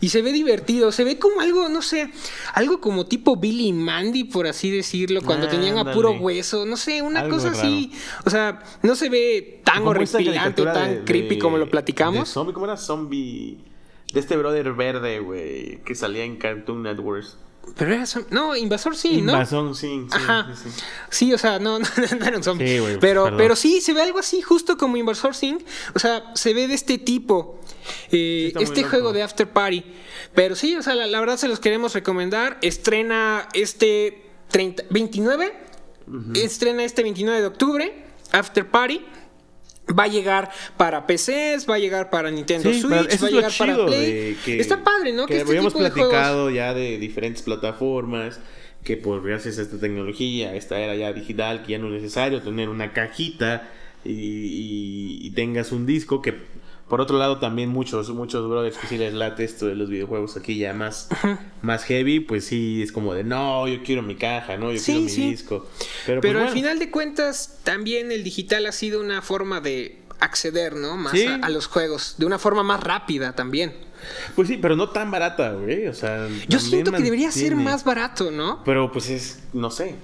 Speaker 1: Y se ve divertido, se ve como algo, no sé, algo como tipo Billy Mandy, por así decirlo, cuando tenían a puro hueso, no sé, una
Speaker 2: Algo
Speaker 1: cosa así. O sea, no se ve tan horripilante,
Speaker 2: caricatura
Speaker 1: tan
Speaker 2: de-
Speaker 1: creepy
Speaker 2: de-
Speaker 1: como lo
Speaker 2: de
Speaker 1: platicamos.
Speaker 2: zombie, ¿Cómo era zombie? De este brother verde, güey, que salía en Cartoon Networks.
Speaker 1: Pero era som- No, Invasor sí, ¿no?
Speaker 2: Invasón, sí, sí,
Speaker 1: Ajá.
Speaker 2: sí, sí.
Speaker 1: Sí, o sea, no, <laughs> no, no era un zombie. Pero,
Speaker 2: perdón.
Speaker 1: pero sí, se ve algo así, justo como Invasor Sim. O sea, se ve de este tipo. eh, este juego de After Party. Pero sí, o sea, la, la verdad se los queremos recomendar. Estrena este 30, 29. Estrena este 29 de octubre. After Party. Va a llegar para PCs, va a llegar para Nintendo
Speaker 2: Sí,
Speaker 1: Switch, va a llegar para Play.
Speaker 2: que-
Speaker 1: Está padre, ¿no?
Speaker 2: Que,
Speaker 1: este
Speaker 2: habíamos
Speaker 1: tipo de juegos-
Speaker 2: platicado ya de diferentes plataformas, que por gracias a esta tecnología, esta era ya digital, que ya no es necesario tener una cajita y, y- y tengas un disco que... Por otro lado, también muchos, muchos brothers que sí les late esto de los videojuegos aquí ya más, más heavy, pues sí, es como de, no, yo quiero mi caja, no, yo
Speaker 1: Sí,
Speaker 2: quiero mi
Speaker 1: sí.
Speaker 2: disco. Pero,
Speaker 1: Pero
Speaker 2: pues,
Speaker 1: al
Speaker 2: bueno.
Speaker 1: final de cuentas, también el digital ha sido una forma de acceder, ¿no? Más
Speaker 2: Sí.
Speaker 1: a, a los juegos, de una forma más rápida también.
Speaker 2: Pues sí, pero no tan barata, güey, o sea...
Speaker 1: Yo siento que debería ser más barato, ¿no?
Speaker 2: Pero pues es, no sé.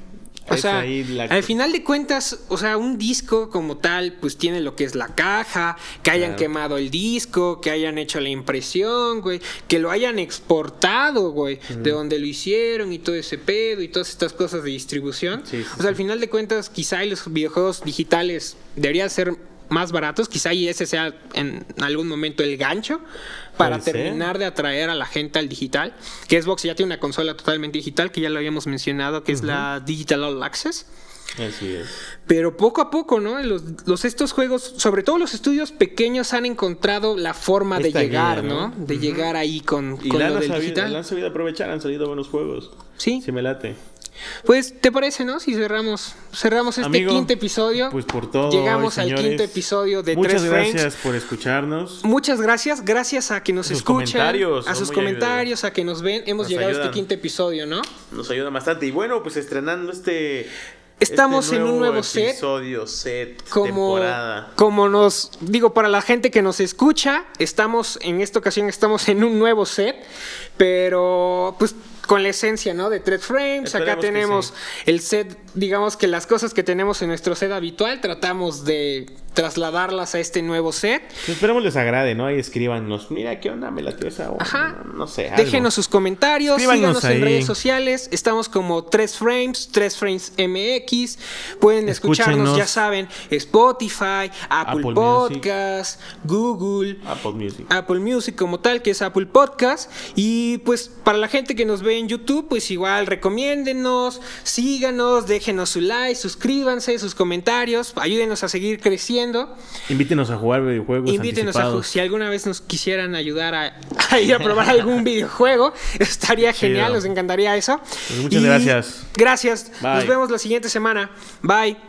Speaker 1: O sea,
Speaker 2: la-
Speaker 1: al final de cuentas, o sea, un disco como tal, pues tiene lo que es la caja, que hayan
Speaker 2: Claro.
Speaker 1: quemado el disco, que hayan hecho la impresión, güey, que lo hayan exportado, güey, de donde lo hicieron y todo ese pedo y todas estas cosas de distribución.
Speaker 2: Sí, sí,
Speaker 1: o sea, al final de cuentas, quizá los videojuegos digitales deberían ser más baratos, quizá y ese sea en algún momento el gancho para
Speaker 2: ser.
Speaker 1: terminar de atraer a la gente al digital, que Xbox ya tiene una consola totalmente digital, que ya lo habíamos mencionado, que es la Digital All Access.
Speaker 2: Así es.
Speaker 1: Pero poco a poco, ¿no? Los, los- estos juegos, sobre todo los estudios pequeños, han encontrado la forma
Speaker 2: Esta
Speaker 1: de llegar,
Speaker 2: guía,
Speaker 1: ¿no?
Speaker 2: ¿no?
Speaker 1: De llegar ahí con, con
Speaker 2: la
Speaker 1: lo
Speaker 2: han,
Speaker 1: del
Speaker 2: sabido,
Speaker 1: digital.
Speaker 2: la han sabido aprovechar, han salido buenos juegos.
Speaker 1: Sí.
Speaker 2: Sí me late.
Speaker 1: Pues, ¿te parece, no? Si cerramos, cerramos este
Speaker 2: Amigo,
Speaker 1: quinto episodio.
Speaker 2: Pues por todo.
Speaker 1: Llegamos
Speaker 2: hoy,
Speaker 1: al
Speaker 2: señores.
Speaker 1: quinto episodio de
Speaker 2: Muchas
Speaker 1: Tres
Speaker 2: gracias por escucharnos.
Speaker 1: Muchas gracias, gracias a que nos
Speaker 2: Sus
Speaker 1: escuchan,
Speaker 2: comentarios
Speaker 1: a sus comentarios, a que nos ven. Hemos
Speaker 2: Nos
Speaker 1: llegado a este quinto episodio, ¿no?
Speaker 2: Nos ayuda bastante. Y bueno, pues estrenando este.
Speaker 1: Estamos
Speaker 2: este
Speaker 1: en un nuevo set.
Speaker 2: episodio, set,
Speaker 1: como,
Speaker 2: temporada.
Speaker 1: como nos digo para la gente que nos escucha, estamos en esta ocasión estamos en un nuevo set, pero pues con la esencia, ¿no? De Thread Frames. Acá
Speaker 2: Esperemos
Speaker 1: tenemos
Speaker 2: sí.
Speaker 1: el set, digamos que las cosas que tenemos en nuestro set habitual, tratamos de trasladarlas a este nuevo set.
Speaker 2: Pues esperemos les agrade, ¿no? Ahí escríbanos. Mira, ¿qué onda? Me latió esa.
Speaker 1: Ajá.
Speaker 2: No sé. algo.
Speaker 1: Déjenos sus comentarios,
Speaker 2: Escríbanos
Speaker 1: síganos en redes sociales. Estamos como 3 Frames, 3 Frames MX. Pueden escucharnos,
Speaker 2: Escúchenos.
Speaker 1: ya saben, Spotify, Apple,
Speaker 2: Apple Music.
Speaker 1: Podcast, Google.
Speaker 2: Apple Music.
Speaker 1: Apple Music como tal, que es Apple Podcast. Y pues para la gente que nos ve en YouTube, pues igual recomiéndenos, síganos, déjenos su like, suscríbanse, sus comentarios, ayúdenos a seguir creciendo.
Speaker 2: Invítenos a jugar videojuegos.
Speaker 1: Invítenos a si alguna vez nos quisieran ayudar a, <laughs> a ir a probar algún videojuego, estaría genial, nos encantaría eso.
Speaker 2: Pues muchas gracias.
Speaker 1: Gracias.
Speaker 2: Bye.
Speaker 1: Nos vemos la siguiente semana. Bye.